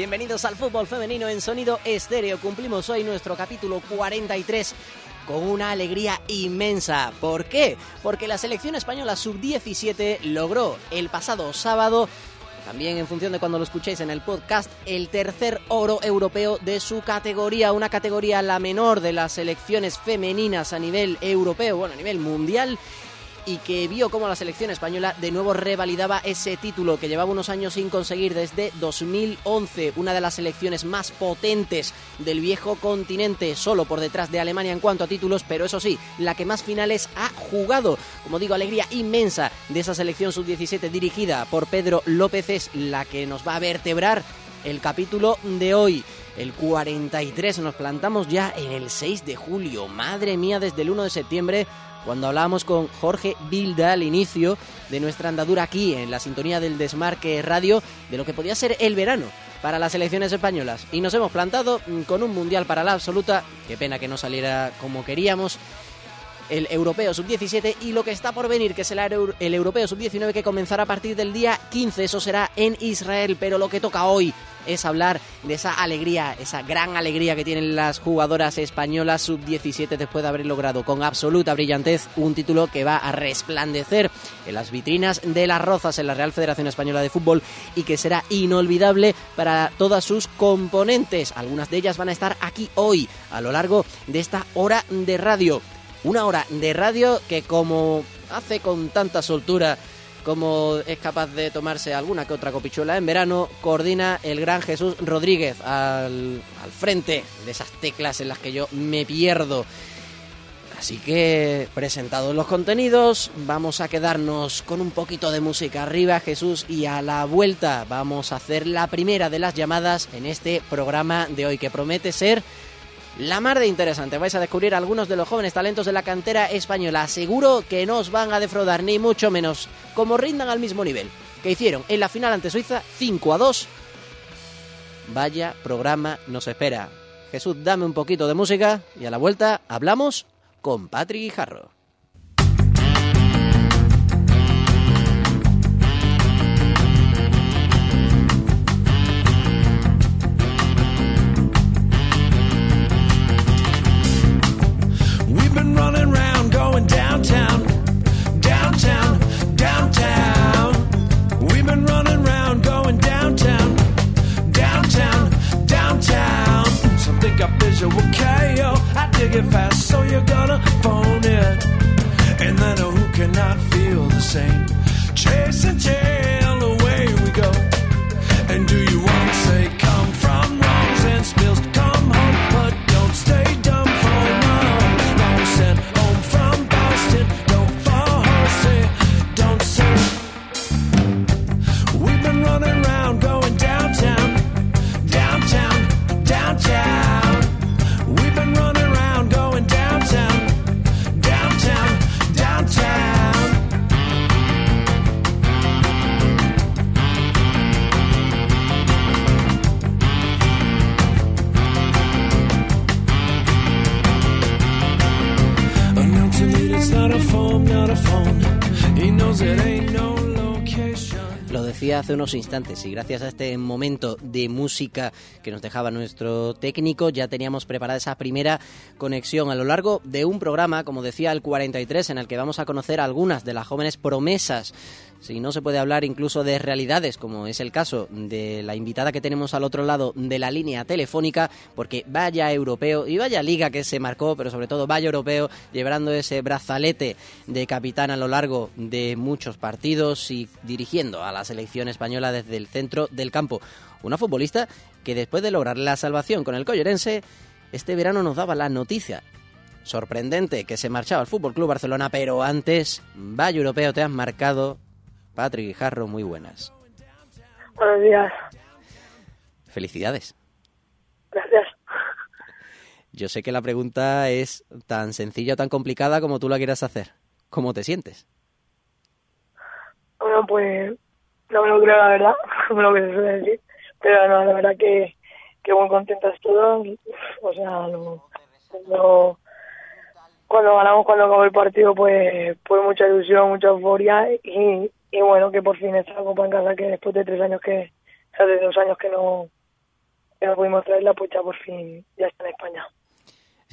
Bienvenidos, al fútbol femenino en sonido estéreo. Cumplimos hoy nuestro capítulo 43 con una alegría inmensa. ¿Por qué? Porque la selección española sub-17 logró el pasado sábado también en función de cuando lo escuchéis en el podcast, el tercer oro europeo de su categoría, una categoría la menor de las selecciones femeninas a nivel europeo, bueno, a nivel mundial, y que vio cómo la selección española de nuevo revalidaba ese título que llevaba unos años sin conseguir desde 2011, una de las selecciones más potentes del viejo continente, solo por detrás de Alemania en cuanto a títulos, pero eso sí, la que más finales ha jugado. Como digo, alegría inmensa de esa selección sub-17 dirigida por Pedro López es la que nos va a vertebrar el capítulo de hoy. El 43 nos plantamos ya en el 6 de julio. Madre mía, desde el 1 de septiembre cuando hablábamos con Jorge Bilda al inicio de nuestra andadura aquí en la sintonía del Desmarque Radio de lo que podía ser el verano para las selecciones españolas. Y nos hemos plantado mm, con un mundial para la absoluta, qué pena que no saliera como queríamos, el Europeo Sub-17 y lo que está por venir, que es el, el Europeo Sub-19 que comenzará a partir del día 15, eso será en Israel, pero lo que toca hoy es hablar de esa alegría, esa gran alegría que tienen las jugadoras españolas sub-17 después de haber logrado con absoluta brillantez un título que va a resplandecer en las vitrinas de las Rozas en la Real Federación Española de Fútbol y que será inolvidable para todas sus componentes. Algunas de ellas van a estar aquí hoy a lo largo de esta hora de radio. Una hora de radio que como hace con tanta soltura como es capaz de tomarse alguna que otra copichuela en verano, coordina el gran Jesús Rodríguez al, al frente de esas teclas en las que yo me pierdo. Así que, presentados los contenidos, vamos a quedarnos con un poquito de música arriba, Jesús, y a la vuelta vamos a hacer la primera de las llamadas en este programa de hoy, que promete ser la mar de interesante. Vais a descubrir algunos de los jóvenes talentos de la cantera española. Seguro que no os van a defraudar, ni mucho menos, como rindan al mismo nivel que hicieron en la final ante Suiza 5 a 2. Vaya programa nos espera. Jesús, dame un poquito de música y a la vuelta hablamos con Patrick Guijarro. Get fast, so you're gonna phone it. And then who cannot feel the same? Chase and tail, hace unos instantes y gracias a este momento de música que nos dejaba nuestro técnico ya teníamos preparada esa primera conexión a lo largo de un programa, como decía el 43, en el que vamos a conocer algunas de las jóvenes promesas si no se puede hablar incluso de realidades, como es el caso de la invitada que tenemos al otro lado de la línea telefónica, porque vaya europeo y vaya liga que se marcó, pero sobre todo vaya europeo, llevando ese brazalete de capitán a lo largo de muchos partidos y dirigiendo a la selección española desde el centro del campo. Una futbolista que después de lograr la salvación con el Collerense, este verano nos daba la noticia sorprendente que se marchaba al Fútbol Club Barcelona, pero antes, vaya europeo, te has marcado. Patrick Guijarro, muy buenas. Buenos días. Felicidades. Gracias. Yo sé que la pregunta es tan sencilla o tan complicada como tú la quieras hacer. ¿Cómo te sientes? Bueno, pues no me lo creo, la verdad, como lo que se suele decir. Pero no, la verdad que, que muy contentos todos. O sea, no, no- cuando ganamos, cuando acabó el partido, pues, pues mucha ilusión, mucha euforia. Y, y bueno, que por fin está la Copa en casa, que después de tres años que, o sea, de dos años que no, que no pudimos traerla, pues ya por fin ya está en España.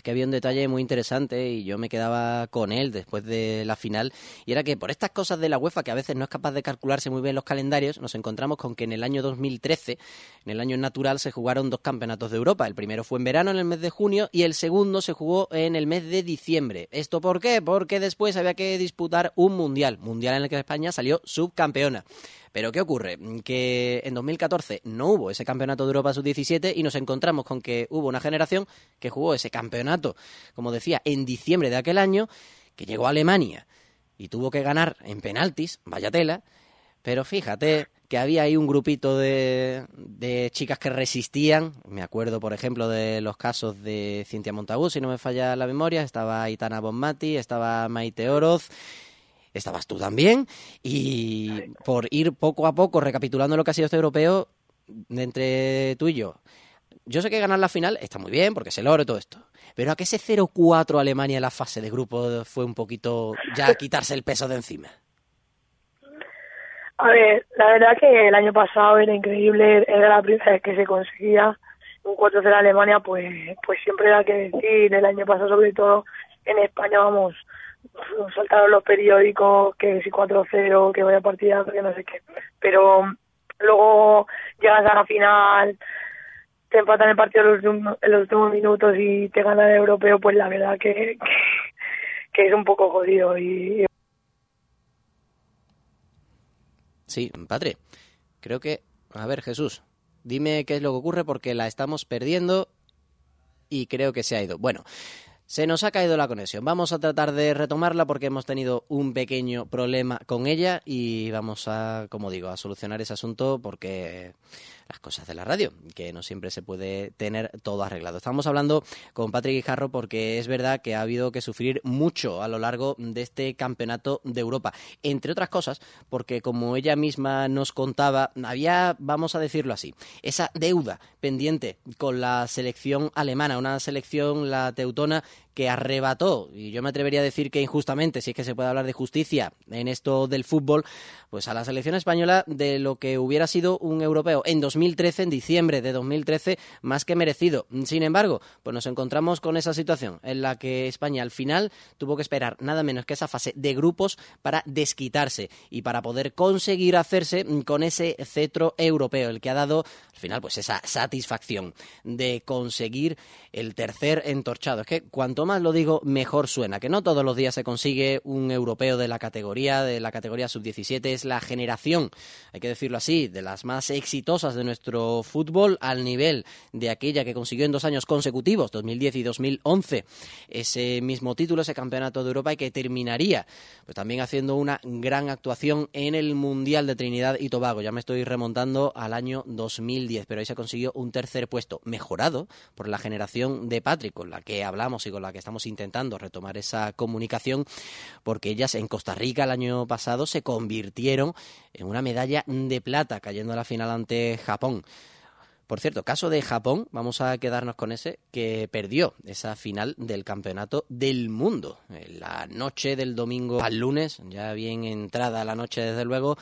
Que había un detalle muy interesante y yo me quedaba con él después de la final y era que por estas cosas de la UEFA que a veces no es capaz de calcularse muy bien los calendarios, nos encontramos con que en el año 2013, en el año natural, se jugaron dos campeonatos de Europa. El primero fue en verano, en el mes de junio, y el segundo se jugó en el mes de diciembre. ¿Esto por qué? Porque después había que disputar un mundial, mundial en el que España salió subcampeona. Pero ¿qué ocurre? Que en 2014 no hubo ese campeonato de Europa sub-17 y nos encontramos con que hubo una generación que jugó ese campeonato, como decía, en diciembre de aquel año, que llegó a Alemania y tuvo que ganar en penaltis, vaya tela, pero fíjate que había ahí un grupito de, de chicas que resistían. Me acuerdo, por ejemplo, de los casos de Cintia Montagu, si no me falla la memoria. Estaba Aitana Bonmati, estaba Maite Oroz, estabas tú también. Y por ir poco a poco recapitulando lo que ha sido este europeo, entre tú y yo. Yo sé que ganar la final está muy bien, porque es el oro y todo esto. Pero a que ese 0-4 Alemania en la fase de grupo fue un poquito ya quitarse el peso de encima. A ver, la verdad que el año pasado era increíble, era la primera vez que se conseguía un 4-0 a Alemania, pues, pues siempre era que decir, el año pasado sobre todo en España, vamos, saltaron los periódicos, que si 4-0, que vaya partidazo, que no sé qué, pero luego llegas a la final, te empatan el partido en los, últimos- en los últimos minutos y te gana el europeo, pues la verdad que, que, que es un poco jodido y, Sí, padre. Creo que... A ver, Jesús, dime qué es lo que ocurre porque la estamos perdiendo y creo que se ha ido. Bueno, se nos ha caído la conexión. Vamos a tratar de retomarla porque hemos tenido un pequeño problema con ella y vamos a, como digo, a solucionar ese asunto porque las cosas de la radio, que no siempre se puede tener todo arreglado. Estamos hablando con Patrick Guijarro porque es verdad que ha habido que sufrir mucho a lo largo de este campeonato de Europa. Entre otras cosas, porque como ella misma nos contaba, había, vamos a decirlo así, esa deuda pendiente con la selección alemana, una selección, la teutona, que arrebató, y yo me atrevería a decir que injustamente, si es que se puede hablar de justicia en esto del fútbol, pues a la selección española de lo que hubiera sido un europeo en 2013, en diciembre de 2013, más que merecido. Sin embargo, pues nos encontramos con esa situación en la que España al final tuvo que esperar nada menos que esa fase de grupos para desquitarse y para poder conseguir hacerse con ese cetro europeo, el que ha dado al final pues esa satisfacción de conseguir el tercer entorchado. Es que cuanto más lo digo, mejor suena, que no todos los días se consigue un europeo de la categoría, de la categoría sub-17, es la generación, hay que decirlo así, de las más exitosas de nuestro fútbol al nivel de aquella que consiguió en dos años consecutivos, 2010 y 2011, ese mismo título, ese campeonato de Europa y que terminaría pues también haciendo una gran actuación en el Mundial de Trinidad y Tobago. Ya me estoy remontando al año 2010, pero ahí se consiguió un tercer puesto mejorado por la generación de Patrick, con la que hablamos y con la que estamos intentando retomar esa comunicación, porque ellas en Costa Rica el año pasado se convirtieron en una medalla de plata, cayendo a la final ante Japón. Por cierto, caso de Japón, vamos a quedarnos con ese, que perdió esa final del campeonato del mundo. En la noche del domingo al lunes, ya bien entrada la noche desde luego,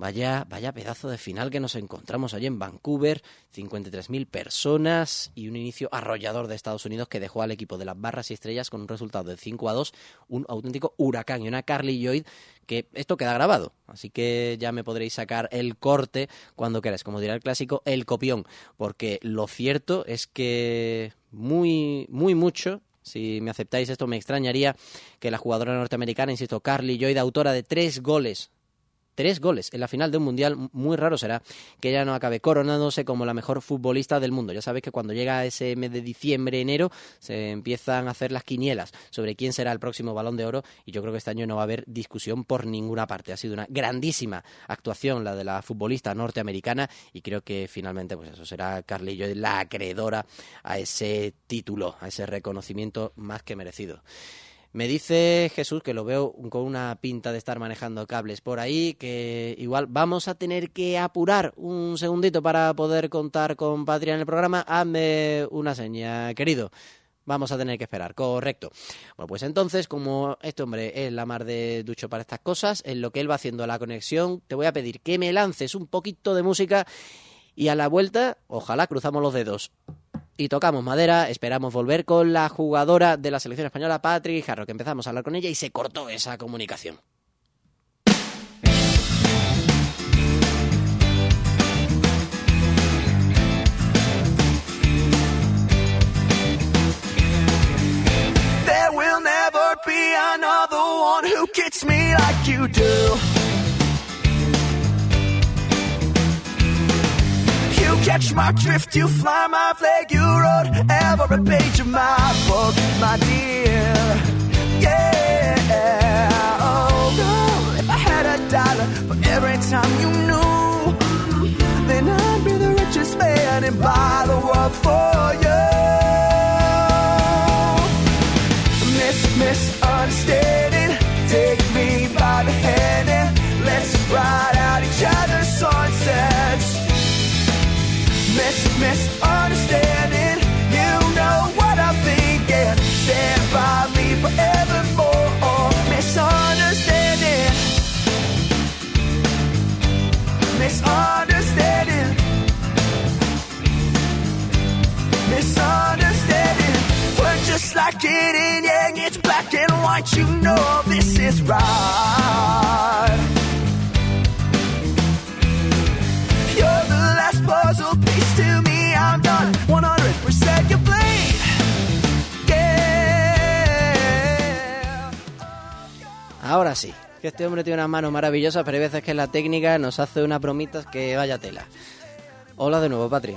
Vaya, vaya pedazo de final que nos encontramos allí en Vancouver, 53.000 personas y un inicio arrollador de Estados Unidos que dejó al equipo de las barras y estrellas con un resultado de 5 a 2, un auténtico huracán y una Carly Lloyd que esto queda grabado, así que ya me podréis sacar el corte cuando queráis, como dirá el clásico, el copión, porque lo cierto es que muy, muy mucho si me aceptáis esto, me extrañaría que la jugadora norteamericana, insisto, Carly Lloyd, autora de tres goles tres goles en la final de un mundial. Muy raro será que ella no acabe coronándose como la mejor futbolista del mundo. Ya sabéis que cuando llega ese mes de diciembre, enero, se empiezan a hacer las quinielas sobre quién será el próximo balón de oro y yo creo que este año no va a haber discusión por ninguna parte. Ha sido una grandísima actuación la de la futbolista norteamericana y creo que finalmente pues eso será Carlillo la acreedora a ese título, a ese reconocimiento más que merecido. Me dice Jesús, que lo veo con una pinta de estar manejando cables por ahí, que igual vamos a tener que apurar un segundito para poder contar con Patria en el programa. Hazme una seña, querido. Vamos a tener que esperar, correcto. Bueno, pues entonces, como este hombre es la mar de ducho para estas cosas, en lo que él va haciendo la conexión, te voy a pedir que me lances un poquito de música y a la vuelta, ojalá cruzamos los dedos y tocamos madera. Esperamos volver con la jugadora de la selección española, Patrick Jarro, que empezamos a hablar con ella y se cortó esa comunicación. There will never be another one who gets me like you do. Catch my drift, you fly my flag, you wrote every page of my book, my dear. Yeah. Oh, girl, if I had a dollar for every time you knew, then I'd be the richest man and buy the world for you. Miss, misunderstanding. And yang. It's black and white. You know this is right. You're the last puzzle piece to me. I'm done 100% complete. Yeah. Ahora sí, que este hombre tiene unas manos maravillosas, pero hay veces que la técnica nos hace unas bromitas que vaya tela. Hola de nuevo, Patri.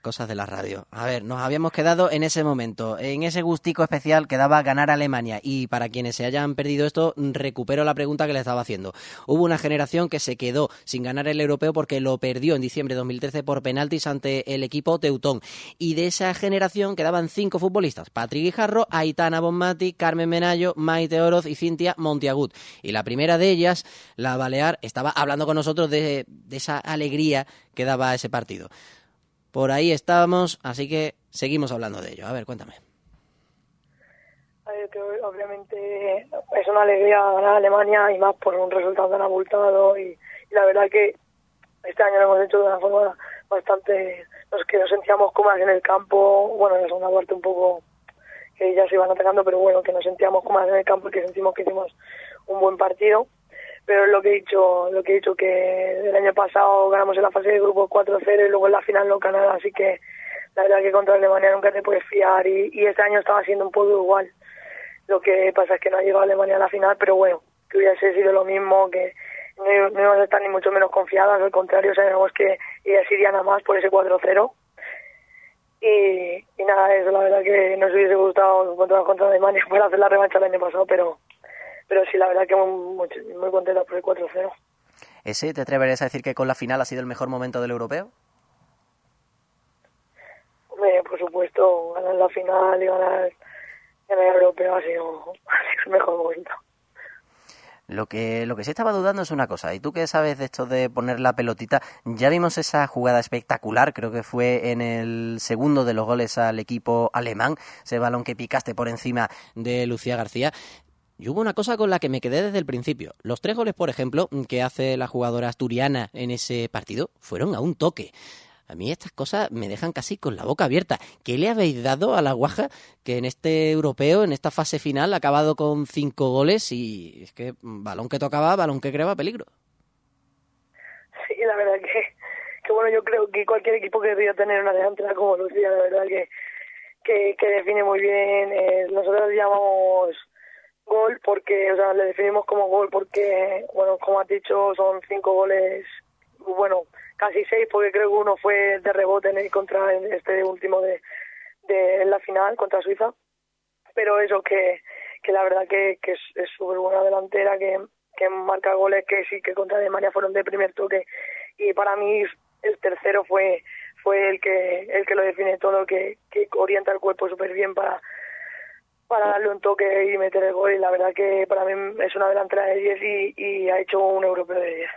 Cosas de la radio. A ver, nos habíamos quedado en ese momento, en ese gustico especial que daba ganar Alemania. Y para quienes se hayan perdido esto, recupero la pregunta que le estaba haciendo. Hubo una generación que se quedó sin ganar el europeo porque lo perdió en diciembre de 2013 por penaltis ante el equipo teutón. Y de esa generación quedaban cinco futbolistas: Patrick Guijarro, Aitana Bonmati, Carmen Menayo, Maite Oroz y Cintia Montiagut. Y la primera de ellas, la Balear, estaba hablando con nosotros de, de esa alegría que daba ese partido. Por ahí estábamos, así que seguimos hablando de ello. A ver, cuéntame. Obviamente es una alegría ganar a Alemania y más por un resultado tan abultado y, la verdad que este año lo hemos hecho de una forma bastante, los que nos sentíamos cómodas en el campo, bueno, en la segunda parte un poco que ya se iban atacando, pero bueno, que nos sentíamos cómodas en el campo y que sentimos que hicimos un buen partido. Pero lo que he dicho, lo que he dicho que el año pasado ganamos en la fase de grupo 4-0 y luego en la final no Canadá, así que la verdad que contra Alemania nunca te puedes fiar y, este año estaba siendo un poco igual. Lo que pasa es que no ha llegado Alemania a la final, pero bueno, que hubiese sido lo mismo, que no, no íbamos a estar ni mucho menos confiadas, al contrario, sabemos que ellas irían a más por ese 4-0. Y, y nada, eso la verdad que nos hubiese gustado contra, contra Alemania para hacer la revancha el año pasado, pero pero sí, la verdad que muy, muy, contenta por el 4-0. ¿Ese te atreverías a decir que con la final ha sido el mejor momento del europeo? Hombre, por supuesto, ganar la final y ganar, ganar el europeo ha sido, ha sido el mejor momento. Lo que, lo que sí estaba dudando es una cosa, y tú que sabes de esto de poner la pelotita, ya vimos esa jugada espectacular, creo que fue en el segundo de los goles al equipo alemán, ese balón que picaste por encima de Lucía García. Y hubo una cosa con la que me quedé desde el principio. Los tres goles, por ejemplo, que hace la jugadora asturiana en ese partido, fueron a un toque. A mí estas cosas me dejan casi con la boca abierta. ¿Qué le habéis dado a la Guaja que en este europeo, en esta fase final, ha acabado con cinco goles y es que balón que tocaba, balón que creaba peligro? Sí, la verdad que, que bueno, yo creo que cualquier equipo querría tener una delantera como Lucía, la verdad que, que, que define muy bien. Eh, nosotros llamamos Gol porque, o sea, le definimos como gol porque, bueno, como has dicho, son cinco goles, bueno, casi seis porque creo que uno fue de rebote en el contra en este último de, de la final contra Suiza. Pero eso que, que la verdad que, que es súper buena delantera, que, que marca goles que sí que contra Alemania fueron de primer toque y para mí el tercero fue fue el que el que lo define todo que, que orienta el cuerpo súper bien para para darle un toque y meter el gol y la verdad que para mí es una delantera de 10 y, y ha hecho un europeo de 10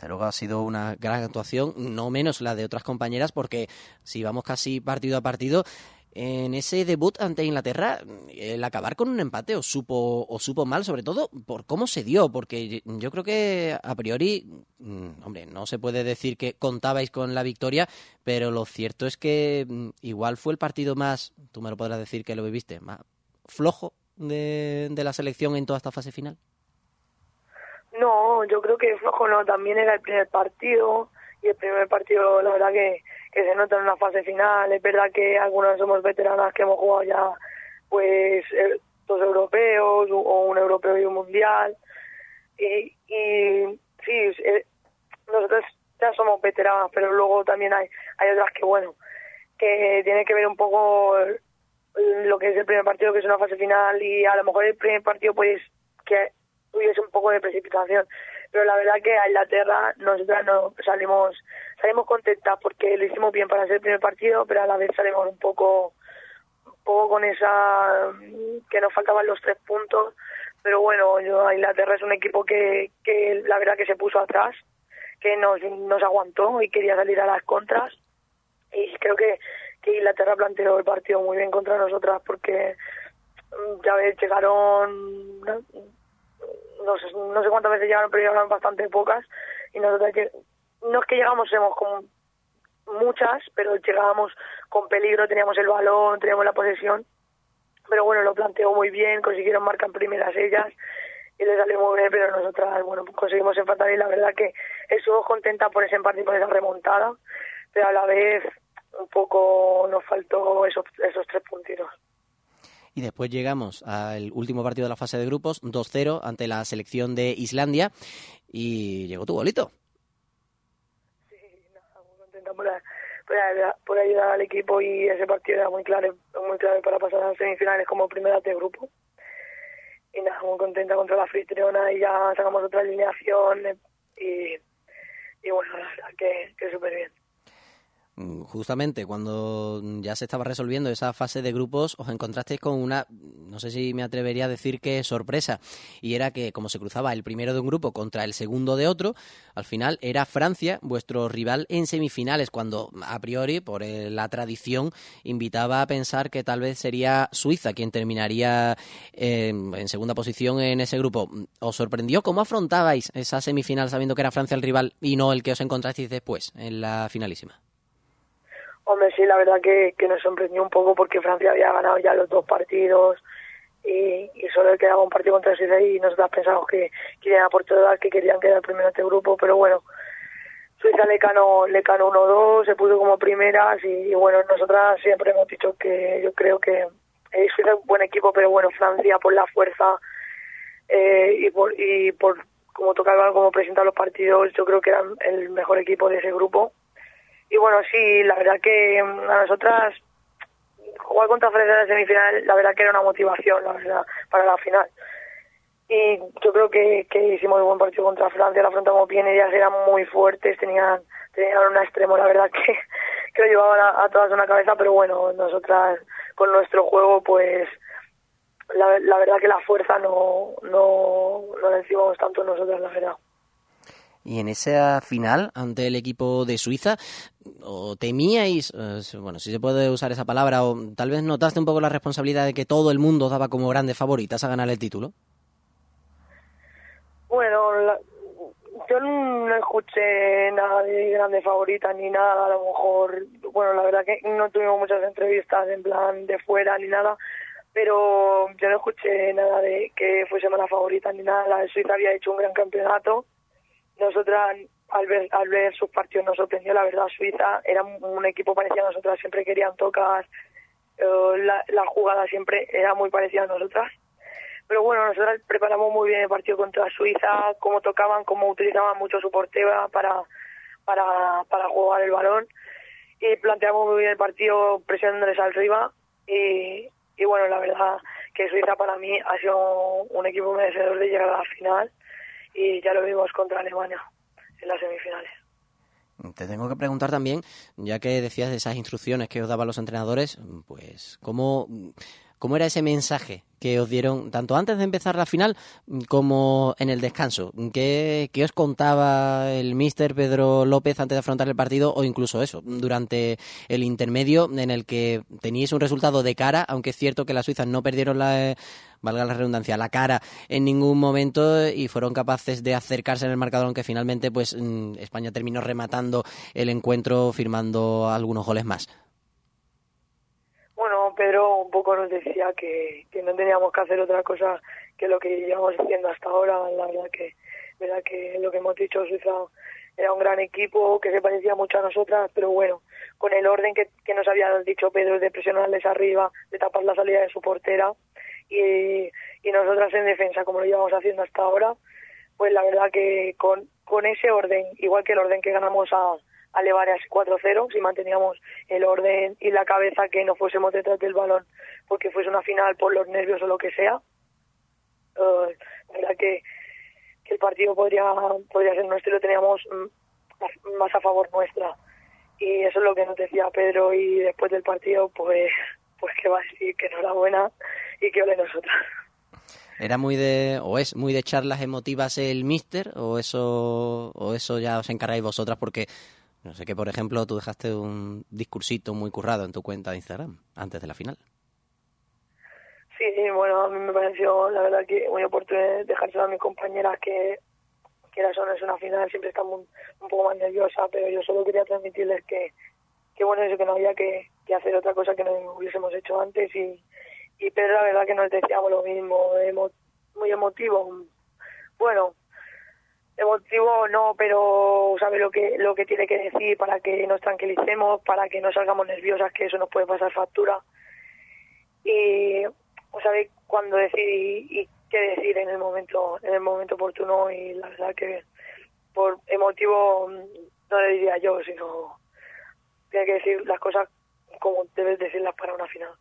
desde luego ha sido una gran actuación, no menos la de otras compañeras, porque si vamos casi partido a partido, en ese debut ante Inglaterra, el acabar con un empate o supo, o supo mal, sobre todo por cómo se dio, porque yo creo que a priori, mm, hombre, no se puede decir que contabais con la victoria, pero lo cierto es que mm, igual fue el partido más, tú me lo podrás decir que lo viviste, más flojo de, de la selección en toda esta fase final. No, yo creo que flojo no, también era el primer partido y el primer partido, la verdad que que se nota en una fase final. Es verdad que algunos somos veteranas que hemos jugado ya pues eh, dos europeos o un europeo y un mundial. Y, y sí, eh, nosotros ya somos veteranas, pero luego también hay, hay otras que, bueno, que tiene que ver un poco lo que es el primer partido, que es una fase final, y a lo mejor el primer partido, pues, que hubiese un poco de precipitación. Pero la verdad que a Inglaterra nosotras no salimos salimos contentas porque lo hicimos bien para ser el primer partido, pero a la vez salimos un poco, un poco con esa que nos faltaban los tres puntos. Pero bueno, yo, Inglaterra es un equipo que, que la verdad que se puso atrás, que nos, nos aguantó y quería salir a las contras. Y creo que, que Inglaterra planteó el partido muy bien contra nosotras porque mm, ya ves, llegaron, no, sé, no sé cuántas veces llegaron, pero llegaron bastante pocas y nosotros no es que llegamos con muchas, pero llegábamos con peligro, teníamos el balón, teníamos la posesión, pero bueno, lo planteó muy bien, consiguieron marcar primeras ellas y les salió muy bien, pero nosotras, bueno, conseguimos empatar y la verdad que estuvo contenta por ese empate y por esa remontada, pero a la vez un poco nos faltó esos, esos tres puntitos. Y después llegamos al último partido de la fase de grupos, 2-0 ante la selección de Islandia y llegó tu bolito por, ayudar al equipo y ese partido era muy clave, muy clave para pasar a las semifinales como primera de grupo. Y nada, muy contenta contra la Fritriona y ya sacamos otra alineación y, y bueno, la que, que súper bien. Mm, justamente cuando ya se estaba resolviendo esa fase de grupos, os encontrasteis con una, no sé si me atrevería a decir que sorpresa, y era que como se cruzaba el primero de un grupo contra el segundo de otro, al final era Francia vuestro rival en semifinales, cuando a priori, por la tradición, invitaba a pensar que tal vez sería Suiza quien terminaría en segunda posición en ese grupo. ¿Os sorprendió cómo afrontabais esa semifinal sabiendo que era Francia el rival y no el que os encontrasteis después en la finalísima? Hombre, sí, la verdad que, que nos sorprendió un poco porque Francia había ganado ya los dos partidos y, y solo quedaba un partido contra Suiza y nosotros pensamos que, que iban a que querían quedar primero en este grupo, pero bueno, Suiza le ganó, le ganó 1-2, se puso como primeras y, bueno, nosotras siempre hemos dicho que yo creo que eh, Suiza es un buen equipo, pero bueno, Francia por la fuerza eh, y por y por como tocaba como presentar los partidos, yo creo que eran el mejor equipo de ese grupo y bueno, sí, la verdad que mm, a nosotras jugar contra Francia en la semifinal, la verdad que era una motivación, la verdad, para la final. Y yo creo que, hicimos un buen partido contra Francia, la afrontamos bien, ellas eran muy fuertes, tenían, tenían un extremo, la verdad que, que lo llevaban a, todas una cabeza, pero bueno, nosotras con nuestro juego, pues la, la verdad que la fuerza no, no, no la decimos tanto nosotras, la verdad. Y en esa final ante el equipo de Suiza, ¿o temíais, eh, bueno, si se puede usar esa palabra, o tal vez notaste un poco la responsabilidad de que todo el mundo daba como grandes favoritas a ganar el título? Bueno, yo no escuché nada de grandes favoritas ni nada, a lo mejor, bueno, la verdad que no tuvimos muchas entrevistas en plan de fuera ni nada, pero yo no escuché nada de que fuese mala favorita ni nada. La de Suiza había hecho un gran campeonato nosotras al ver, al ver sus partidos nos sorprendió, la verdad, Suiza era un, equipo parecido a nosotras, siempre querían tocar, eh, la, jugada siempre era muy parecida a nosotras. pero bueno, nosotros preparamos muy bien el partido contra Suiza, cómo tocaban, cómo utilizaban mucho su portera para, para, para jugar el balón. Y planteamos muy bien el partido presionándoles arriba y, y bueno, la verdad que Suiza para mí ha sido un equipo merecedor de llegar a la final y ya lo vimos contra Alemania en las semifinales. Te tengo que preguntar también, ya que decías de esas instrucciones que os daban los entrenadores, pues cómo ¿Cómo era ese mensaje que os dieron tanto antes de empezar la final como en el descanso? ¿Qué, os contaba el mister Pedro López antes de afrontar el partido o incluso eso, durante el intermedio en el que teníais un resultado de cara, aunque es cierto que las suizas no perdieron la, valga la redundancia, la cara en ningún momento y fueron capaces de acercarse en el marcador, aunque finalmente pues mm, España terminó rematando el encuentro firmando algunos goles más? Bueno, Pedro un poco nos decía que, que no teníamos que hacer otra cosa que lo que llevamos haciendo hasta ahora. La verdad que, verdad que lo que hemos dicho, Suiza era un gran equipo que se parecía mucho a nosotras, pero bueno, con el orden que, que nos había dicho Pedro de presionarles arriba, de tapar la salida de su portera y, y nosotras en defensa, como lo llevamos haciendo hasta ahora, pues la verdad que con, con ese orden, igual que el orden que ganamos a, a ese 4-0 si manteníamos el orden y la cabeza que no fuésemos detrás del balón porque fuese una final por los nervios o lo que sea. Uh, verdad que, que, el partido podría, podría ser nuestro y lo teníamos más a favor nuestra. Y eso es lo que nos decía Pedro y después del partido pues pues que va a decir que enhorabuena y que ole nosotras. ¿Era muy de, o es muy de charlas emotivas el mister, o eso, o eso ya os encargáis vosotras? Porque no sé que, por ejemplo, tú dejaste un discursito muy currado en tu cuenta de Instagram antes de la final. Sí, bueno, a mí me pareció, la verdad, que muy oportuno dejárselo a mis compañeras que, que la zona es una final, siempre están un, poco más nerviosa, pero yo solo quería transmitirles que, que bueno, eso que no había que, que hacer otra cosa que no hubiésemos hecho antes y, y Pedro, la verdad, que nos decíamos lo mismo, muy emotivo. Bueno, emotivo no, pero sabe lo que lo que tiene que decir para que nos tranquilicemos, para que no salgamos nerviosas, que eso nos puede pasar factura. Y sabe cuándo decir y, qué decir en el momento en el momento oportuno y la verdad que por emotivo no le diría yo, sino tiene que decir las cosas como debes decirlas para una final.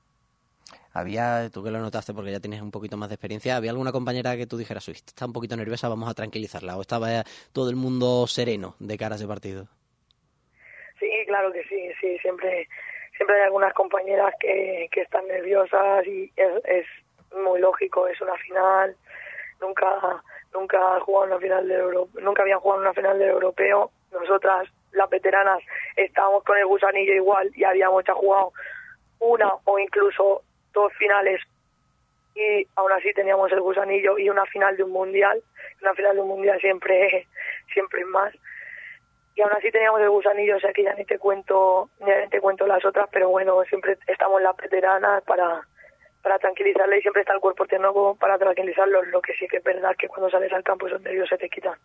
Había, tú que lo notaste porque ya tienes un poquito más de experiencia, ¿había alguna compañera que tú dijeras, uy, está un poquito nerviosa, vamos a tranquilizarla? ¿O estaba todo el mundo sereno de cara a ese partido? Sí, claro que sí, sí, siempre siempre hay algunas compañeras que, que están nerviosas y es, es muy lógico, es una final, nunca nunca jugado una final de Euro, nunca habían jugado una final del europeo, nosotras las veteranas estábamos con el gusanillo igual y habíamos ya jugado una o incluso dos finales y aún así teníamos el gusanillo y una final de un mundial. Una final de un mundial siempre siempre es más. Y aún así teníamos el gusanillo o sea que ya ni te cuento ni te cuento las otras pero bueno siempre estamos las veteranas para para tranquilizarle y siempre está el cuerpo tierno para tranquilizarlos lo que sí que es verdad que cuando sales al campo esos nervios se te quitan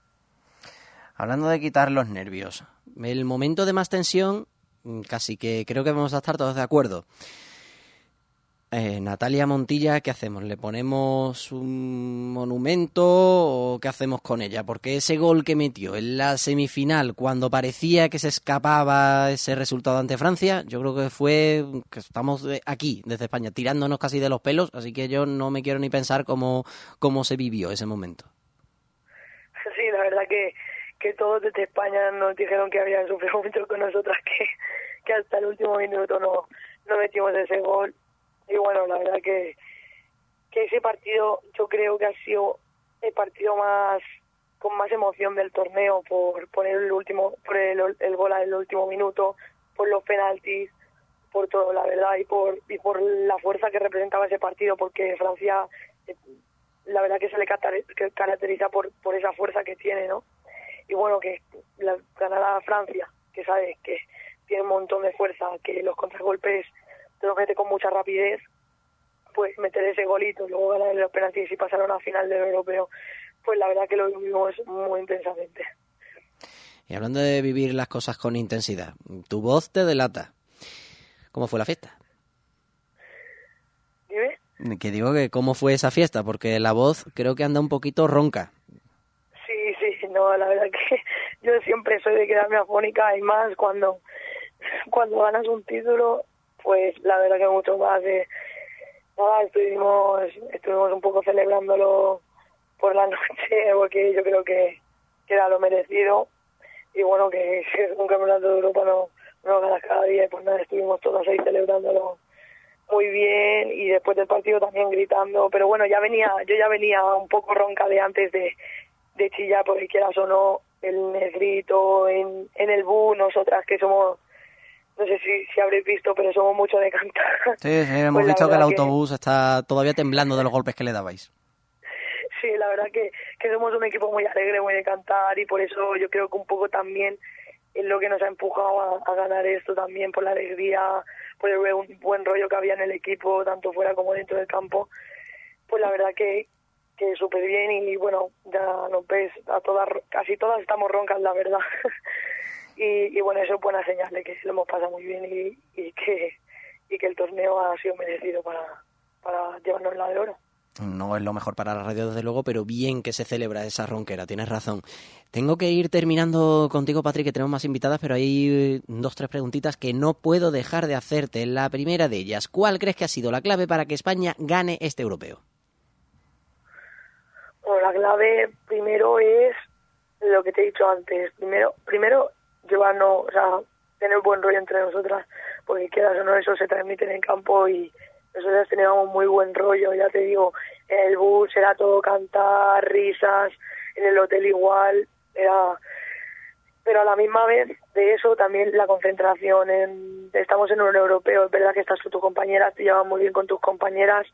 hablando de quitar los nervios el momento de más tensión casi que creo que vamos a estar todos de acuerdo eh, Natalia Montilla, ¿qué hacemos? ¿Le ponemos un monumento o qué hacemos con ella? Porque ese gol que metió en la semifinal, cuando parecía que se escapaba ese resultado ante Francia, yo creo que fue que estamos aquí, desde España, tirándonos casi de los pelos, así que yo no me quiero ni pensar cómo, cómo se vivió ese momento. Sí, la verdad que, que todos desde España nos dijeron que habían sufrido mucho con nosotras, que, que hasta el último minuto no, no metimos ese gol. Y bueno, la verdad que, que ese partido yo creo que ha sido el partido más con más emoción del torneo por poner el último por el, el gol el último minuto por los penaltis por todo la verdad y por y por la fuerza que representaba ese partido porque Francia eh, la verdad que se le caracteriza por por esa fuerza que tiene no y bueno que la, ganar a Francia que sabe que tiene un montón de fuerza que los contragolpes te lo mete con mucha rapidez, pues meter ese golito, luego ganar los penaltis y pasar a una final del europeo, pues la verdad que lo vivimos muy intensamente. Y hablando de vivir las cosas con intensidad, tu voz te delata. ¿Cómo fue la fiesta? ¿Dime? Que digo que cómo fue esa fiesta, porque la voz creo que anda un poquito ronca. No, la verdad que yo siempre soy de quedarme afónica y más cuando, cuando ganas un título, pues la verdad que mucho más. Nada, estuvimos, estuvimos un poco celebrándolo por la noche, porque yo creo que, era lo merecido. Y bueno, que, que un campeonato de Europa no, no ganas cada día, y pues nada, estuvimos todos ahí celebrándolo muy bien y después del partido también gritando, pero bueno, ya venía, yo ya venía un poco ronca de antes de, de chillar, porque quieras o no, el negrito en, en el bu, nosotras que somos, no sé si, si habréis visto, pero somos mucho de cantar. Sí, sí hemos Pues visto que el que- autobús está todavía temblando de los golpes que le dabais. Sí, la verdad que, que somos un equipo muy alegre, muy de cantar y por eso yo creo que un poco también es lo que nos ha empujado a, a ganar esto también, por la alegría, por el buen rollo que había en el equipo, tanto fuera como dentro del campo. Pues la verdad que, que súper bien y bueno, ya nos ves, a todas, casi todas estamos roncas, la verdad. y, y bueno, eso es buena señal de que lo hemos pasado muy bien y, que y que el torneo ha sido merecido para, para llevarnos la de oro. No es lo mejor para la radio, desde luego, pero bien que se celebra esa ronquera, tienes razón. Tengo que ir terminando contigo, Patrick, que tenemos más invitadas, pero hay eh, dos, tres preguntitas que no puedo dejar de hacerte. La primera de ellas, ¿cuál crees que ha sido la clave para que España gane este europeo? Bueno, la clave primero es lo que te he dicho antes. Primero, primero llevarnos, o sea, tener buen rollo entre nosotras, porque quieras o no, eso se transmite en el campo y nosotras teníamos muy buen rollo, ya te digo, en el bus era todo cantar, risas, en el hotel igual, era pero a la misma vez de eso también la concentración en estamos en un europeo es verdad que estás con tus compañeras te llevas muy bien con tus compañeras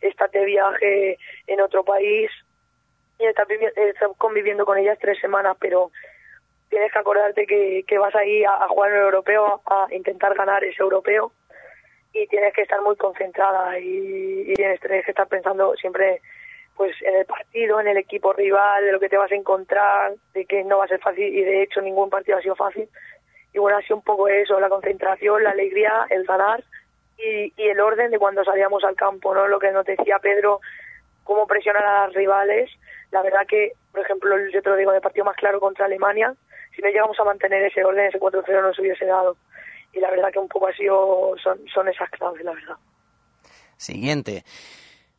estás de viaje en otro país y estás, vivi- estás conviviendo con ellas tres semanas pero tienes que acordarte que, que vas ahí a, jugar en el europeo a intentar ganar ese europeo y tienes que estar muy concentrada y, y tienes, tienes que estar pensando siempre pues en el partido, en el equipo rival, de lo que te vas a encontrar, de que no va a ser fácil y de hecho ningún partido ha sido fácil. Y bueno, ha sido un poco eso, la concentración, la alegría, el ganar y, y el orden de cuando salíamos al campo, ¿no? Lo que nos decía Pedro, cómo presionar a las rivales. La verdad que, por ejemplo, yo te lo digo, en el partido más claro contra Alemania, si no llegamos a mantener ese orden, ese 4-0 no se hubiese dado. Y la verdad que un poco ha sido, son, son esas claves, la verdad. Siguiente.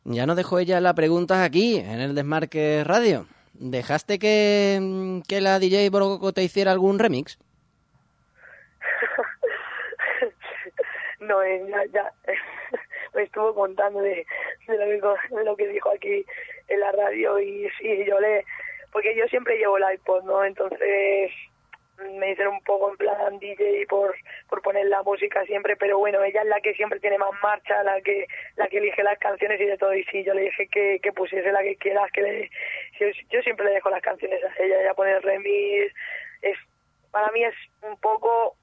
Ya nos dejó ella la pregunta aquí, en el Desmarque Radio. ¿Dejaste que, que la DJ Borococo te hiciera algún remix? no, eh, ya, ya me estuvo contando de, lo que, de lo que dijo aquí en la radio y sí, yo le... Porque yo siempre llevo el iPod, ¿no? Entonces me dicen un poco en plan DJ por, por poner la música siempre, pero bueno, ella es la que siempre tiene más marcha, la que la que elige las canciones y de todo, y sí, yo le dije que, pusiese la que quieras, que le, yo, yo siempre le dejo las canciones a ella, ella pone el remix, es, para mí es un poco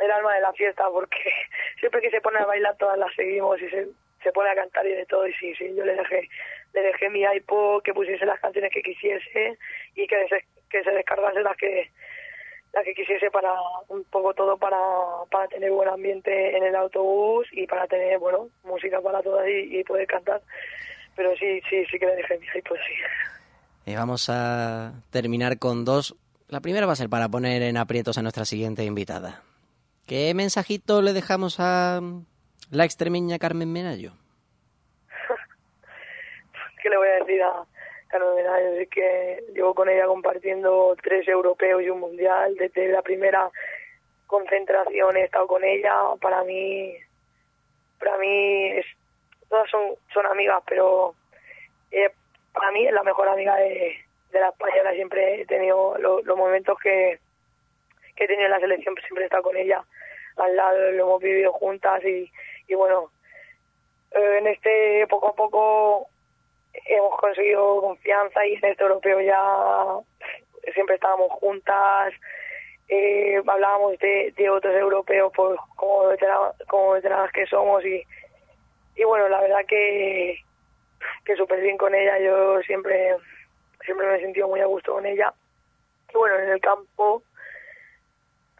el alma de la fiesta, porque siempre que se pone a bailar todas las seguimos y se, se pone a cantar y de todo, y sí, sí, yo le dejé, le dejé mi iPod, que pusiese las canciones que quisiese y que, se, que se descargase las que la que quisiese para un poco todo para, para tener buen ambiente en el autobús y para tener, bueno, música para todas y, y poder cantar. Pero sí, sí, sí que le dejé mi iPod, sí. Y vamos a terminar con dos. La primera va a ser para poner en aprietos a nuestra siguiente invitada. ¿Qué mensajito le dejamos a la extremeña Carmen Menayo? ¿Qué le voy a decir a Carmen Menayo? Es que llevo con ella compartiendo tres europeos y un mundial. Desde la primera concentración he estado con ella. Para mí, para mí, es, todas son, son amigas, pero eh, para mí es la mejor amiga de, de la española. Siempre he tenido lo- los momentos que, que he tenido en la selección, siempre he estado con ella al lado, lo hemos vivido juntas y, y bueno, eh, en este poco a poco hemos conseguido confianza y en este europeo ya siempre estábamos juntas, eh, hablábamos de, de otros europeos pues como veteranas, como veteranas que somos y, y bueno, la verdad que, que súper bien con ella, yo siempre, siempre me he sentido muy a gusto con ella. Y bueno, en el campo,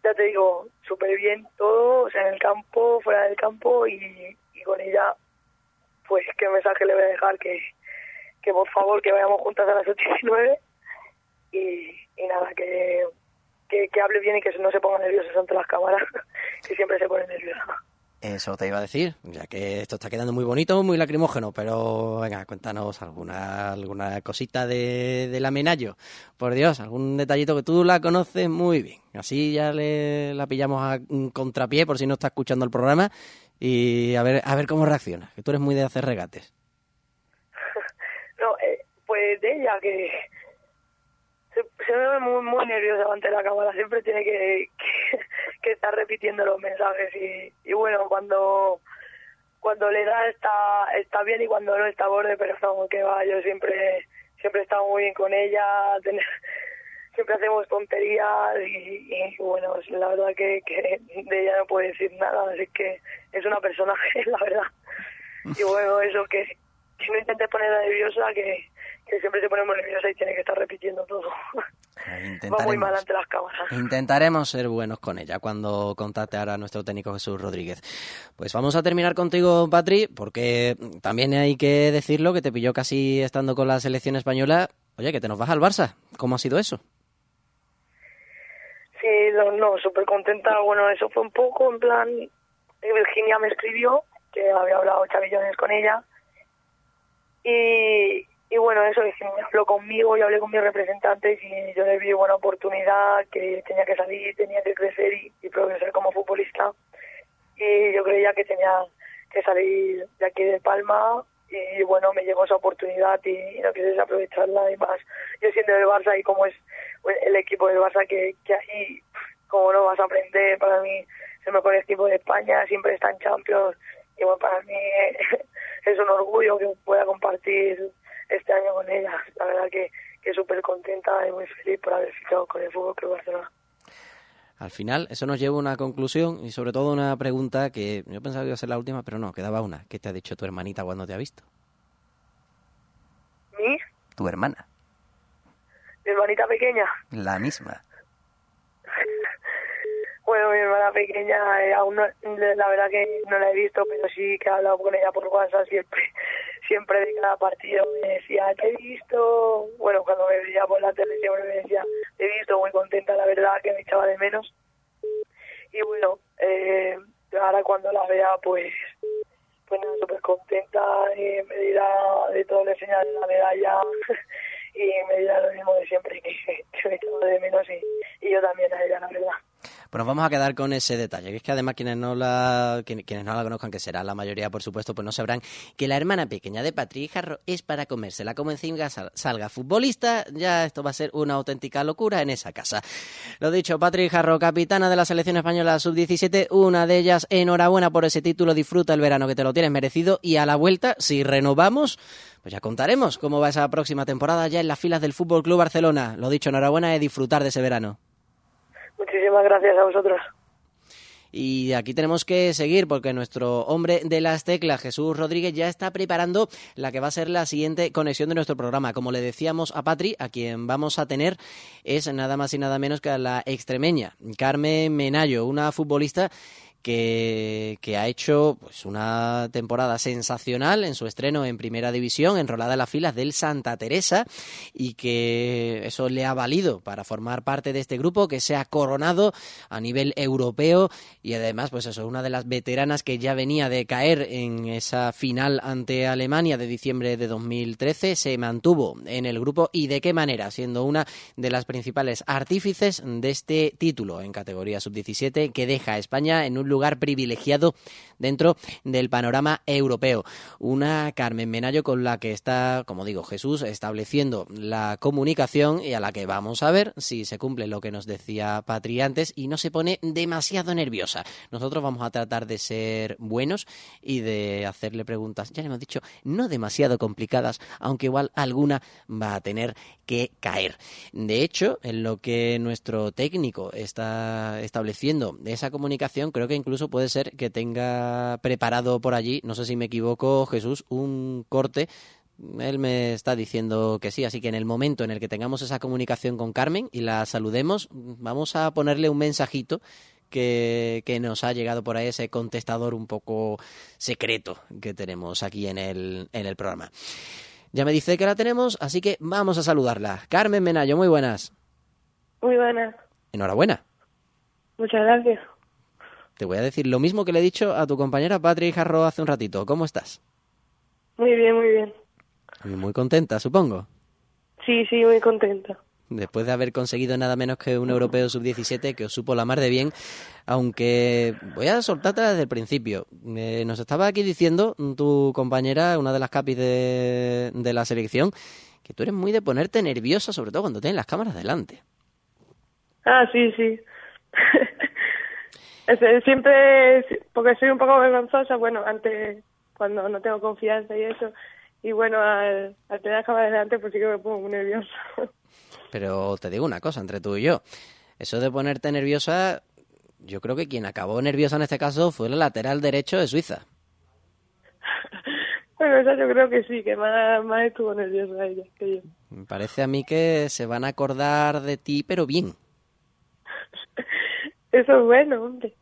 ya te digo, súper bien todo, o sea, en el campo, fuera del campo y, con ella pues qué mensaje le voy a dejar, que, que por favor que vayamos juntas a las 8 y 9 y, nada, que, que, hable bien y que no se ponga nerviosa ante las cámaras, que siempre se pone nerviosa. Eso te iba a decir, ya que esto está quedando muy bonito, muy lacrimógeno, pero venga, cuéntanos alguna alguna cosita de, de la. Por Dios, algún detallito que tú la conoces muy bien. Así ya le, la pillamos a un contrapié por si no está escuchando el programa y a ver a ver cómo reacciona, que tú eres muy de hacer regates. No, eh, pues de ella que se, me ve muy, muy nerviosa ante la cámara, siempre tiene que, estar repitiendo los mensajes y, bueno, cuando cuando le da está está bien y cuando no está borde, pero no, que va, yo siempre siempre he estado muy bien con ella, siempre hacemos tonterías y, bueno, es la verdad que, que de ella no puedo decir nada, así que es una personaje, la verdad. Y bueno, eso que, que no intentes ponerla nerviosa, que, que siempre se pone muy nerviosa y tiene que estar repitiendo todo. Va muy mal ante las cámaras. Intentaremos ser buenos con ella cuando contacte ahora a nuestro técnico Jesús Rodríguez. Pues vamos a terminar contigo, Patri, porque también hay que decirlo que te pilló casi estando con la selección española. Oye, que te nos vas al Barça. ¿Cómo ha sido eso? Sí, no, no súper contenta. Bueno, eso fue un poco en plan. Virginia me escribió que había hablado chavillones con ella. Y, y bueno, eso Virginia habló conmigo, yo hablé con mis representantes y yo le vi buena oportunidad, que tenía que salir, tenía que crecer y, progresar como futbolista. Y yo creía que tenía que salir de aquí de Palma y bueno, me llegó esa oportunidad y, no quise desaprovecharla y más. Yo siendo del Barça y como es el equipo del Barça que, que ahí, como no vas a aprender, para mí es el mejor equipo de España, siempre está en Champions y bueno, para mí es un orgullo que pueda compartir este año con ella. La verdad que, que súper contenta y muy feliz por haber fichado con el Fútbol Club Barcelona. Al final, eso nos lleva a una conclusión y sobre todo una pregunta que yo pensaba que iba a ser la última, pero no, quedaba una. ¿Qué te ha dicho tu hermanita cuando te ha visto? ¿Mi? Tu hermana, Mi hermanita pequeña. la misma. Bueno, mi hermana pequeña, eh, aún no, la verdad que no la he visto, pero sí que he hablado con ella por WhatsApp siempre, siempre de cada partido me decía, te he visto, bueno, cuando me veía por la tele siempre me decía, te he visto, muy contenta, la verdad, que me echaba de menos. Y bueno, eh, ahora cuando la vea, pues, pues nada, súper contenta, y me dirá de todo, le enseñaré la medalla y me dirá lo mismo de siempre, que, que me echaba de menos y, y yo también a ella, la verdad. Pues nos vamos a quedar con ese detalle, que es que además quienes no la quien- quienes no la conozcan, que será la mayoría por supuesto, pues no sabrán que la hermana pequeña de Patri Jarro es para comérsela como encima sal- salga futbolista, ya esto va a ser una auténtica locura en esa casa. Lo dicho, Patri Jarro, capitana de la selección española sub-17, una de ellas, enhorabuena por ese título, disfruta el verano que te lo tienes merecido y a la vuelta, si renovamos, pues ya contaremos cómo va esa próxima temporada ya en las filas del Fútbol Club Barcelona. Lo dicho, enhorabuena y disfrutar de ese verano. Muchísimas gracias a vosotros. Y aquí tenemos que seguir porque nuestro hombre de las teclas, Jesús Rodríguez, ya está preparando la que va a ser la siguiente conexión de nuestro programa. Como le decíamos a Patri, a quien vamos a tener es nada más y nada menos que a la extremeña, Carmen Menayo, una futbolista que, ha hecho pues, una temporada sensacional en su estreno en Primera División, enrolada en las filas del Santa Teresa, y que eso le ha valido para formar parte de este grupo, que se ha coronado a nivel europeo y además, pues eso, una de las veteranas que ya venía de caer en esa final ante Alemania de diciembre de 2013, se mantuvo en el grupo y de qué manera, siendo una de las principales artífices de este título en categoría sub-17 que deja a España en un lugar privilegiado dentro del panorama europeo. Una Carmen Menayo con la que está, como digo, Jesús estableciendo la comunicación y a la que vamos a ver si se cumple lo que nos decía Patri antes y no se pone demasiado nerviosa. Nosotros vamos a tratar de ser buenos y de hacerle preguntas, ya le hemos dicho, no demasiado complicadas, aunque igual alguna va a tener que caer. De hecho, en lo que nuestro técnico está estableciendo esa comunicación, creo que incluso puede ser que tenga preparado por allí, no sé si me equivoco, Jesús, un corte él me está diciendo que sí, así que en el momento en el que tengamos esa comunicación con Carmen y la saludemos, vamos a ponerle un mensajito que, que nos ha llegado por ahí, ese contestador un poco secreto que tenemos aquí en el, en el programa. Ya me dice que la tenemos, así que vamos a saludarla. Carmen Menayo, muy buenas. Muy buenas. Enhorabuena. Muchas gracias. Te voy a decir lo mismo que le he dicho a tu compañera Patri Jarro hace un ratito. ¿Cómo estás? Muy bien, muy bien. Muy contenta, supongo. Sí, sí, muy contenta. Después de haber conseguido nada menos que un europeo sub-17 que os supo la mar de bien, aunque voy a soltarte desde el principio. Eh, nos estaba aquí diciendo tu compañera, una de las capis de, de la selección, que tú eres muy de ponerte nerviosa, sobre todo cuando tienes las cámaras delante. Ah, sí, sí. Ese- Siempre, porque soy un poco vergonzosa, bueno, antes, cuando no tengo confianza y eso, y bueno, al, al tener la cámara delante, pues sí que me pongo muy nerviosa. Pero te digo una cosa, entre tú y yo. Eso de ponerte nerviosa, yo creo que quien acabó nerviosa en este caso fue el lateral derecho de Suiza. bueno, eso yo creo que sí, que más, más estuvo nerviosa ella que yo. Me parece a mí que se van a acordar de ti, pero bien. Eso es bueno, hombre.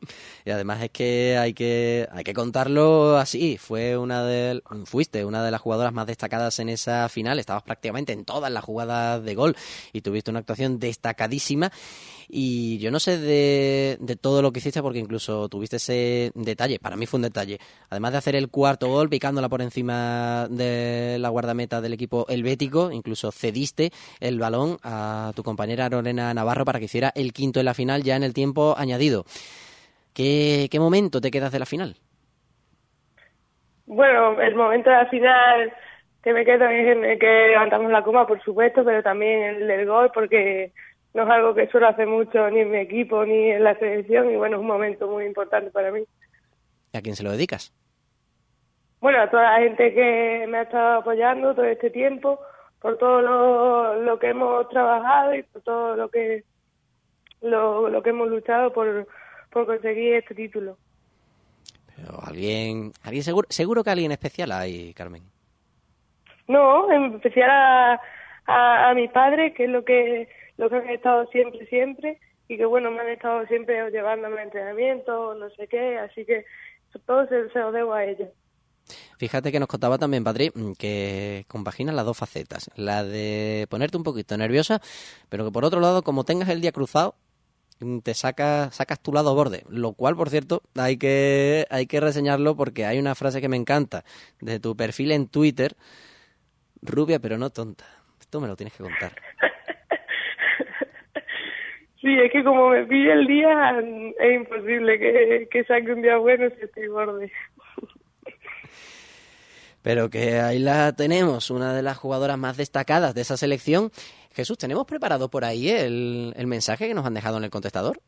Y además es que hay que hay que contarlo así. Fue una de fuiste una de las jugadoras más destacadas en esa final. Estabas prácticamente en todas las jugadas de gol y tuviste una actuación destacadísima. Y yo no sé de, de todo lo que hiciste porque incluso tuviste ese detalle. Para mí fue un detalle. Además de hacer el cuarto gol picándola por encima de la guardameta del equipo helvético, incluso cediste el balón a tu compañera Lorena Navarro para que hiciera el quinto en la final ya en el tiempo añadido. ¿Qué, qué momento te quedas de la final? Bueno, el momento de la final que me quedo es en el que levantamos la coma, por supuesto, pero también el del gol, porque no es algo que suelo hacer mucho ni en mi equipo ni en la selección, y bueno, es un momento muy importante para mí. ¿Y ¿A quién se lo dedicas? Bueno, a toda la gente que me ha estado apoyando todo este tiempo, por todo lo, lo que hemos trabajado y por todo lo que lo, lo que hemos luchado por, por conseguir este título. Pero alguien, alguien seguro, seguro que alguien especial hay, Carmen. No, en especial a, a, a mis padres, que es lo que lo que han estado siempre, siempre, y que bueno, me han estado siempre llevándome a entrenamiento, no sé qué, así que todo se, se lo debo a ellos. Fíjate que nos contaba también, Patri, que compaginas las dos facetas. La de ponerte un poquito nerviosa, pero que por otro lado, como tengas el día cruzado, te sacas, sacas tu lado borde. Lo cual, por cierto, hay que, hay que reseñarlo porque hay una frase que me encanta de tu perfil en Twitter. Rubia, pero no tonta. Esto me lo tienes que contar. Sí, es que como me pide el día, es imposible que, que saque un día bueno si estoy borde. Pero que ahí la tenemos, una de las jugadoras más destacadas de esa selección. Jesús, ¿tenemos preparado por ahí el, el mensaje que nos han dejado en el contestador?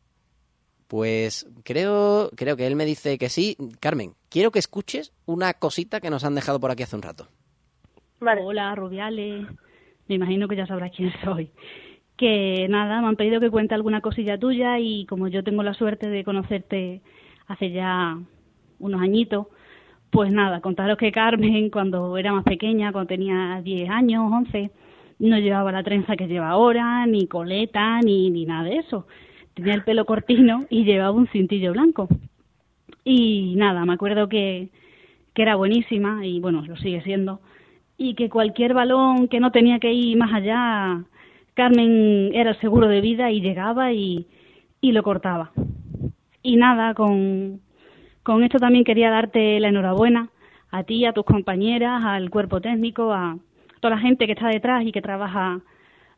Pues creo, creo que él me dice que sí. Carmen, quiero que escuches una cosita que nos han dejado por aquí hace un rato. Vale. Hola, Rubiales. Me imagino que ya sabrás quién soy. Que nada, me han pedido que cuente alguna cosilla tuya y como yo tengo la suerte de conocerte hace ya unos añitos, pues nada, contaros que Carmen cuando era más pequeña, cuando tenía 10 años, 11, no llevaba la trenza que lleva ahora, ni coleta, ni, ni nada de eso. Tenía el pelo cortino y llevaba un cintillo blanco. Y nada, me acuerdo que, que era buenísima y bueno, lo sigue siendo. Y que cualquier balón que no tenía que ir más allá, Carmen era seguro de vida y llegaba y, y lo cortaba. Y nada, con, con esto también quería darte la enhorabuena a ti, a tus compañeras, al cuerpo técnico, a toda la gente que está detrás y que trabaja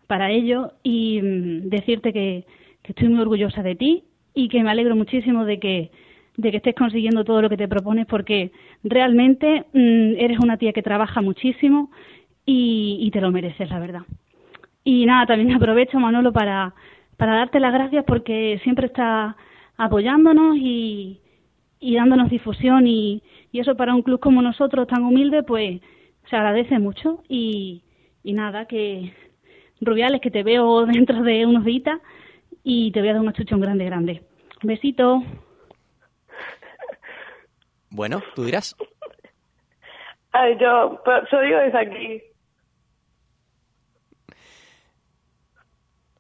para ello y mm, decirte que, estoy muy orgullosa de ti y que me alegro muchísimo de que de que estés consiguiendo todo lo que te propones porque realmente mm, eres una tía que trabaja muchísimo y, y te lo mereces, la verdad. Y nada, también aprovecho, Manolo, para, para darte las gracias porque siempre estás apoyándonos y, y dándonos difusión y, y eso para un club como nosotros tan humilde pues se agradece mucho y, y nada que Rubiales que te veo dentro de unos días y te voy a dar un achuchón grande grande un besito Bueno, tú dirás. Ay, yo yo desde aquí.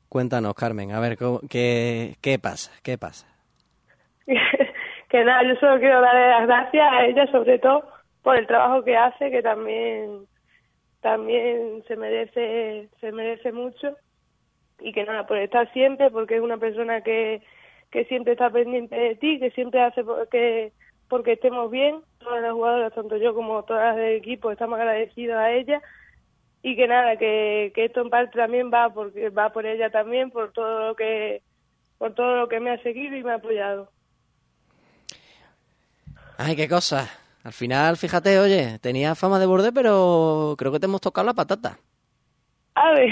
Cuéntanos, Carmen, a ver, ¿cómo- qué, ¿qué pasa? ¿Qué pasa? que nada, yo solo quiero darle las gracias a ella, sobre todo por el trabajo que hace, que también también se merece se merece mucho y que nada, por estar siempre, porque es una persona que, que siempre está pendiente de ti, que siempre hace porque, porque estemos bien, todas las jugadoras, tanto yo como todas del equipo, estamos agradecidos a ella y que nada, que, que esto en parte también va porque va por ella también, por todo lo que por todo lo que me ha seguido y me ha apoyado. Ay, qué cosa. Al final, fíjate, oye, tenía fama de borde, pero creo que te hemos tocado la patata. A ver.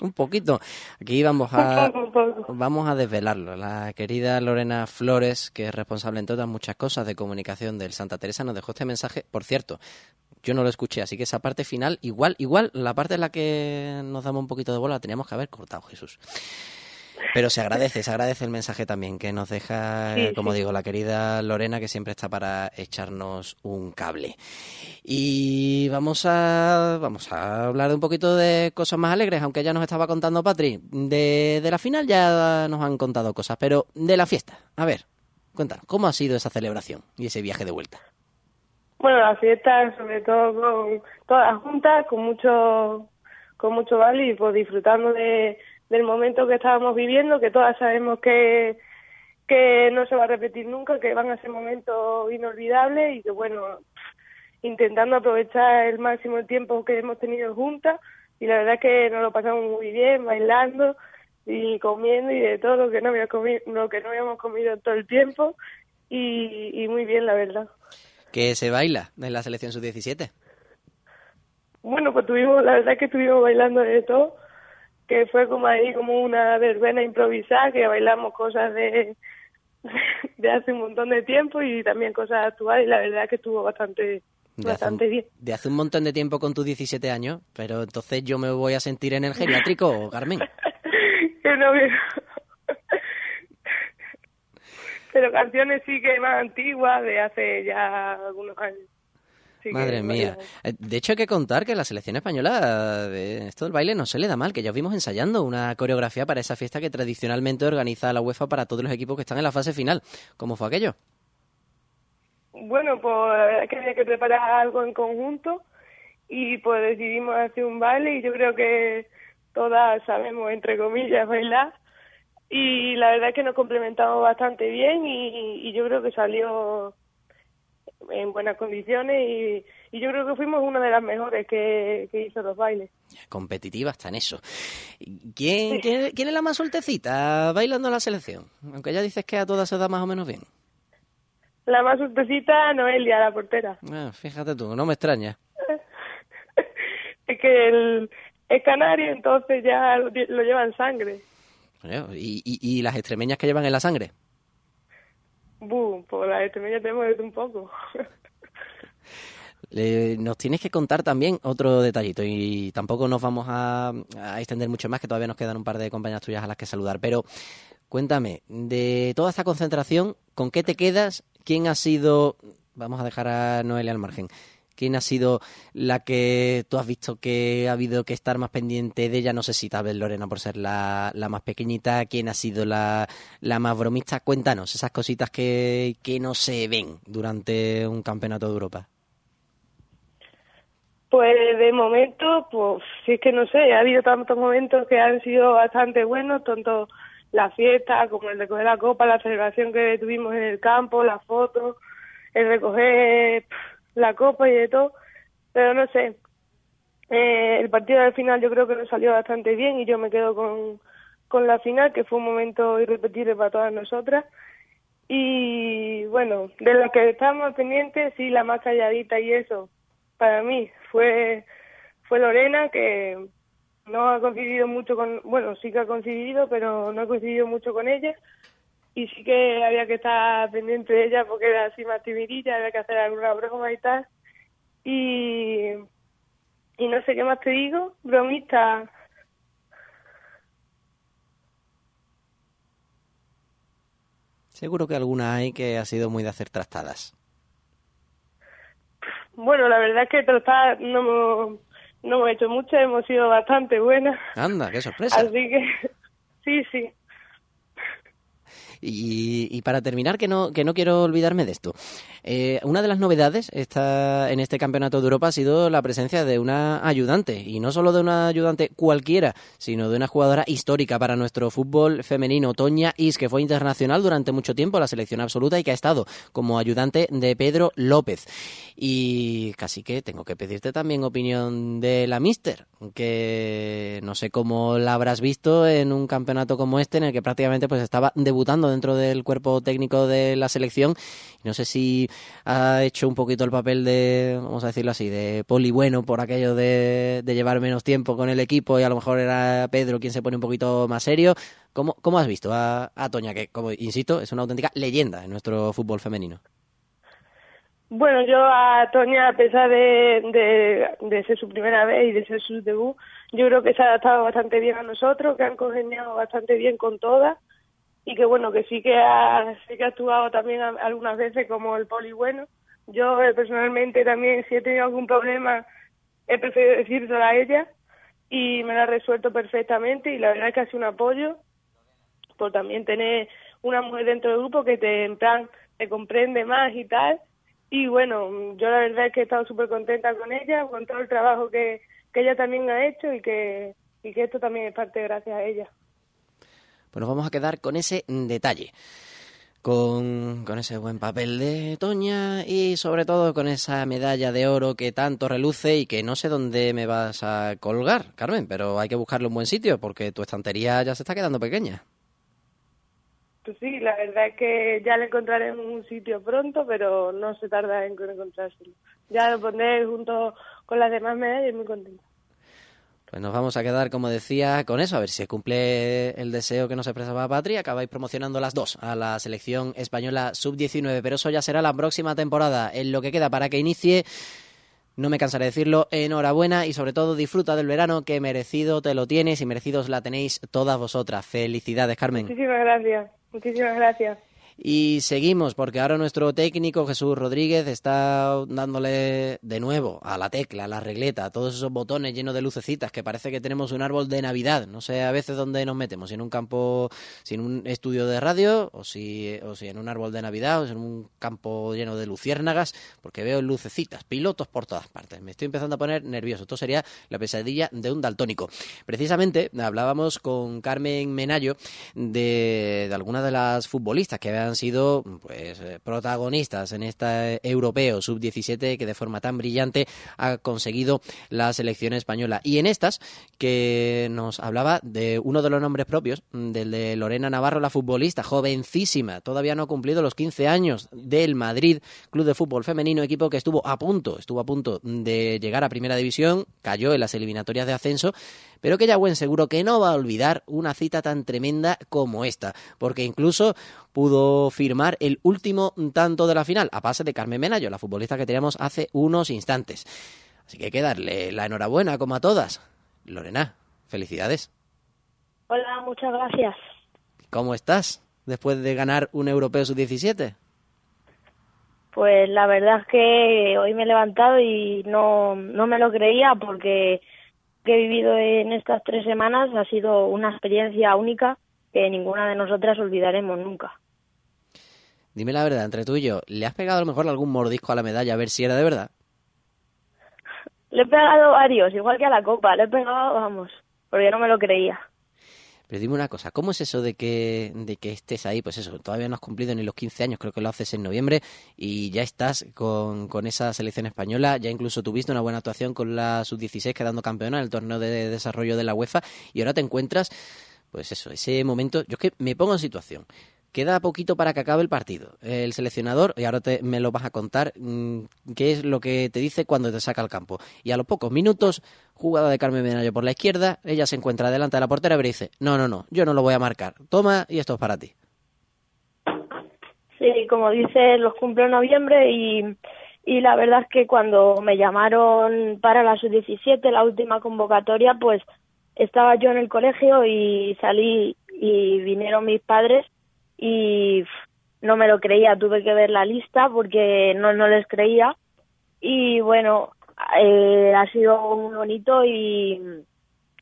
Un poquito. Aquí vamos a vamos a desvelarlo. La querida Lorena Flores, que es responsable en todas muchas cosas de comunicación del Santa Teresa, nos dejó este mensaje. Por cierto, yo no lo escuché, así que esa parte final, igual, igual, la parte en la que nos damos un poquito de bola, la teníamos que haber cortado, Jesús. Pero se agradece, se agradece el mensaje también que nos deja, Sí, como sí. digo, la querida Lorena, que siempre está para echarnos un cable. Y vamos a, vamos a hablar de un poquito de cosas más alegres, aunque ya nos estaba contando Patri. De, de la final ya nos han contado cosas, pero de la fiesta. A ver, cuéntanos, ¿cómo ha sido esa celebración y ese viaje de vuelta? Bueno, la fiesta, sobre todo con todas juntas, con mucho, con mucho vale y pues disfrutando de, del momento que estábamos viviendo, que todas sabemos que, que no se va a repetir nunca, que van a ser momentos inolvidables y que bueno, intentando aprovechar el máximo el tiempo que hemos tenido juntas y la verdad es que nos lo pasamos muy bien, bailando y comiendo y de todo lo que no había comido, lo que no habíamos comido todo el tiempo y, y muy bien la verdad. ¿Qué se baila en la selección sub-17? Bueno, pues tuvimos, la verdad es que estuvimos bailando de todo, que fue como ahí como una verbena improvisada, que bailamos cosas de, de hace un montón de tiempo y también cosas actuales y la verdad es que estuvo bastante, De bastante un, bien. de hace un montón de tiempo con tus 17 años, pero entonces yo me voy a sentir en el geriátrico, Carmen. Que no. Pero canciones sí que más antiguas, de hace ya algunos años. Que Madre mía. Eh, De hecho, hay que contar que la selección española, de esto del baile, no se le da mal, que ya os vimos ensayando una coreografía para esa fiesta que tradicionalmente organiza la UEFA para todos los equipos que están en la fase final. ¿Cómo fue aquello? Bueno, pues la verdad es que había que preparar algo en conjunto y pues decidimos hacer un baile y yo creo que todas sabemos, entre comillas, bailar y la verdad es que nos complementamos bastante bien y, y yo creo que salió en buenas condiciones y, y yo creo que fuimos una de las mejores que, que hizo los bailes. Competitiva está en eso. ¿Quién, quién, quién es la más sueltecita bailando en la selección? Aunque ya dices que a todas se da más o menos bien. La más suertecita, Noelia, la portera. Ah, fíjate tú, no me extraña. Es que el, es canario, entonces ya lo, lo lleva en sangre. Coño, ¿Y, y, y las extremeñas que llevan en la sangre? Boom, pues la extremeña tenemos de un poco. Nos tienes que contar también otro detallito y tampoco nos vamos a, a extender mucho más, que todavía nos quedan un par de compañeras tuyas a las que saludar. Pero cuéntame, de toda esta concentración, ¿con qué te quedas? ¿Quién ha sido, vamos a dejar a Noelia al margen, quién ha sido la que tú has visto que ha habido que estar más pendiente de ella? No sé si tal vez Lorena por ser la, la más pequeñita, quién ha sido la, la más bromista. Cuéntanos esas cositas que, que no se ven durante un campeonato de Europa. Pues de momento, pues sí es que no sé, ha habido tantos momentos que han sido bastante buenos, tanto la fiesta como el recoger la copa, la celebración que tuvimos en el campo, las fotos, el recoger la copa y de todo, pero no sé, eh, el partido del final yo creo que nos salió bastante bien y yo me quedo con, con la final, que fue un momento irrepetible para todas nosotras. Y bueno, de lo que estábamos pendientes, sí, la más calladita y eso, para mí fue fue Lorena que no ha coincidido mucho con bueno sí que ha coincidido pero no ha coincidido mucho con ella y sí que había que estar pendiente de ella porque era así más timidilla había que hacer alguna broma y tal y y no sé qué más te digo bromista Seguro que alguna hay que ha sido muy de hacer trastadas. bueno la verdad es que tratar no hemos- no hemos hecho mucho hemos sido bastante buenas Anda, qué sorpresa. así que sí sí Y, y para terminar, que no, que no quiero olvidarme de esto. Eh, una de las novedades esta, en este campeonato de Europa ha sido la presencia de una ayudante, y no solo de una ayudante cualquiera, sino de una jugadora histórica para nuestro fútbol femenino, Toña Is, que fue internacional durante mucho tiempo, la selección absoluta, y que ha estado como ayudante de Pedro López. Y casi que tengo que pedirte también opinión de la Mister, que no sé cómo la habrás visto en un campeonato como este, en el que prácticamente pues estaba debutando dentro del cuerpo técnico de la selección. No sé si ha hecho un poquito el papel de, vamos a decirlo así, de poli bueno por aquello de, de llevar menos tiempo con el equipo y a lo mejor era Pedro quien se pone un poquito más serio. ¿Cómo, cómo has visto a, a Toña, que, como insisto, es una auténtica leyenda en nuestro fútbol femenino? Bueno, yo a Toña, a pesar de, de, de, ser su primera vez y de ser su debut, yo creo que se ha adaptado bastante bien a nosotros, que han congeniado bastante bien con todas y que bueno, que sí que ha, sí que ha actuado también algunas veces como el poli bueno. Yo eh, personalmente también, si he tenido algún problema, he preferido decírselo a ella y me la ha resuelto perfectamente y la verdad es que ha sido un apoyo por también tener una mujer dentro del grupo que te, en plan, te comprende más y tal y bueno, yo la verdad es que he estado súper contenta con ella, con todo el trabajo que, que ella también ha hecho y que, y que esto también es parte gracias a ella. Pues nos vamos a quedar con ese detalle. Con, con, ese buen papel de Toña y sobre todo con esa medalla de oro que tanto reluce y que no sé dónde me vas a colgar, Carmen, pero hay que buscarle un buen sitio porque tu estantería ya se está quedando pequeña. Pues sí, la verdad es que ya le encontraremos un sitio pronto, pero no se tarda en encontrárselo. Ya lo pondré junto con las demás medallas y muy contenta. Pues nos vamos a quedar, como decía, con eso, a ver si se cumple el deseo que nos expresaba Patria. Acabáis promocionando las dos a la selección española sub-19, pero eso ya será la próxima temporada. En lo que queda para que inicie, no me cansaré de decirlo, enhorabuena y sobre todo disfruta del verano que merecido te lo tienes y merecidos la tenéis todas vosotras. Felicidades, Carmen. Muchísimas gracias. Muchísimas gracias. Y seguimos, porque ahora nuestro técnico Jesús Rodríguez está dándole de nuevo a la tecla, a la regleta, a todos esos botones llenos de lucecitas, que parece que tenemos un árbol de Navidad. No sé a veces dónde nos metemos, si en un campo, si en un estudio de radio, o si, o si en un árbol de Navidad, o si en un campo lleno de luciérnagas, porque veo lucecitas, pilotos por todas partes. Me estoy empezando a poner nervioso. Esto sería la pesadilla de un daltónico. Precisamente hablábamos con Carmen Menayo de, de algunas de las futbolistas que habían sido pues protagonistas en este europeo sub-17 que de forma tan brillante ha conseguido la selección española. Y en estas que nos hablaba de uno de los nombres propios, del de Lorena Navarro, la futbolista, jovencísima, todavía no ha cumplido los 15 años del Madrid Club de Fútbol Femenino, equipo que estuvo a punto, estuvo a punto de llegar a Primera División, cayó en las eliminatorias de ascenso pero que ya buen seguro que no va a olvidar una cita tan tremenda como esta, porque incluso pudo firmar el último tanto de la final, a pase de Carmen Menayo, la futbolista que teníamos hace unos instantes. Así que hay que darle la enhorabuena, como a todas. Lorena, felicidades. Hola, muchas gracias. ¿Cómo estás después de ganar un europeo sub-17? Pues la verdad es que hoy me he levantado y no, no me lo creía porque que he vivido en estas tres semanas ha sido una experiencia única que ninguna de nosotras olvidaremos nunca. Dime la verdad, entre tú y yo, ¿le has pegado a lo mejor algún mordisco a la medalla a ver si era de verdad? Le he pegado varios, igual que a la copa, le he pegado, vamos, porque no me lo creía. Pero dime una cosa, ¿cómo es eso de que, de que estés ahí? Pues eso, todavía no has cumplido ni los 15 años, creo que lo haces en noviembre, y ya estás con, con esa selección española, ya incluso tuviste una buena actuación con la sub-16 quedando campeona en el torneo de desarrollo de la UEFA, y ahora te encuentras, pues eso, ese momento, yo es que me pongo en situación. Queda poquito para que acabe el partido. El seleccionador, y ahora te, me lo vas a contar, mmm, qué es lo que te dice cuando te saca al campo. Y a los pocos minutos, jugada de Carmen Menayo por la izquierda, ella se encuentra delante de la portera y dice, no, no, no, yo no lo voy a marcar. Toma y esto es para ti. Sí, como dices, los cumplo en noviembre y, y la verdad es que cuando me llamaron para la sub-17, la última convocatoria, pues estaba yo en el colegio y salí y vinieron mis padres y no me lo creía, tuve que ver la lista porque no, no les creía y bueno, eh, ha sido muy bonito y,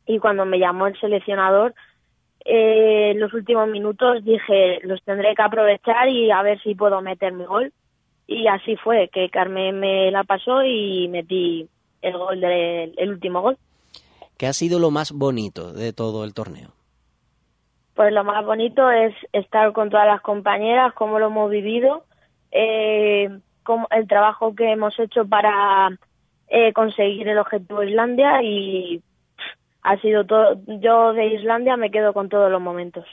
y cuando me llamó el seleccionador eh, los últimos minutos dije, los tendré que aprovechar y a ver si puedo meter mi gol. Y así fue, que Carmen me la pasó y metí el gol del el último gol. ¿Qué ha sido lo más bonito de todo el torneo? Pues lo más bonito es estar con todas las compañeras, cómo lo hemos vivido, eh, cómo- el trabajo que hemos hecho para eh, conseguir el objetivo de Islandia y ha sido todo. Yo de Islandia me quedo con todos los momentos.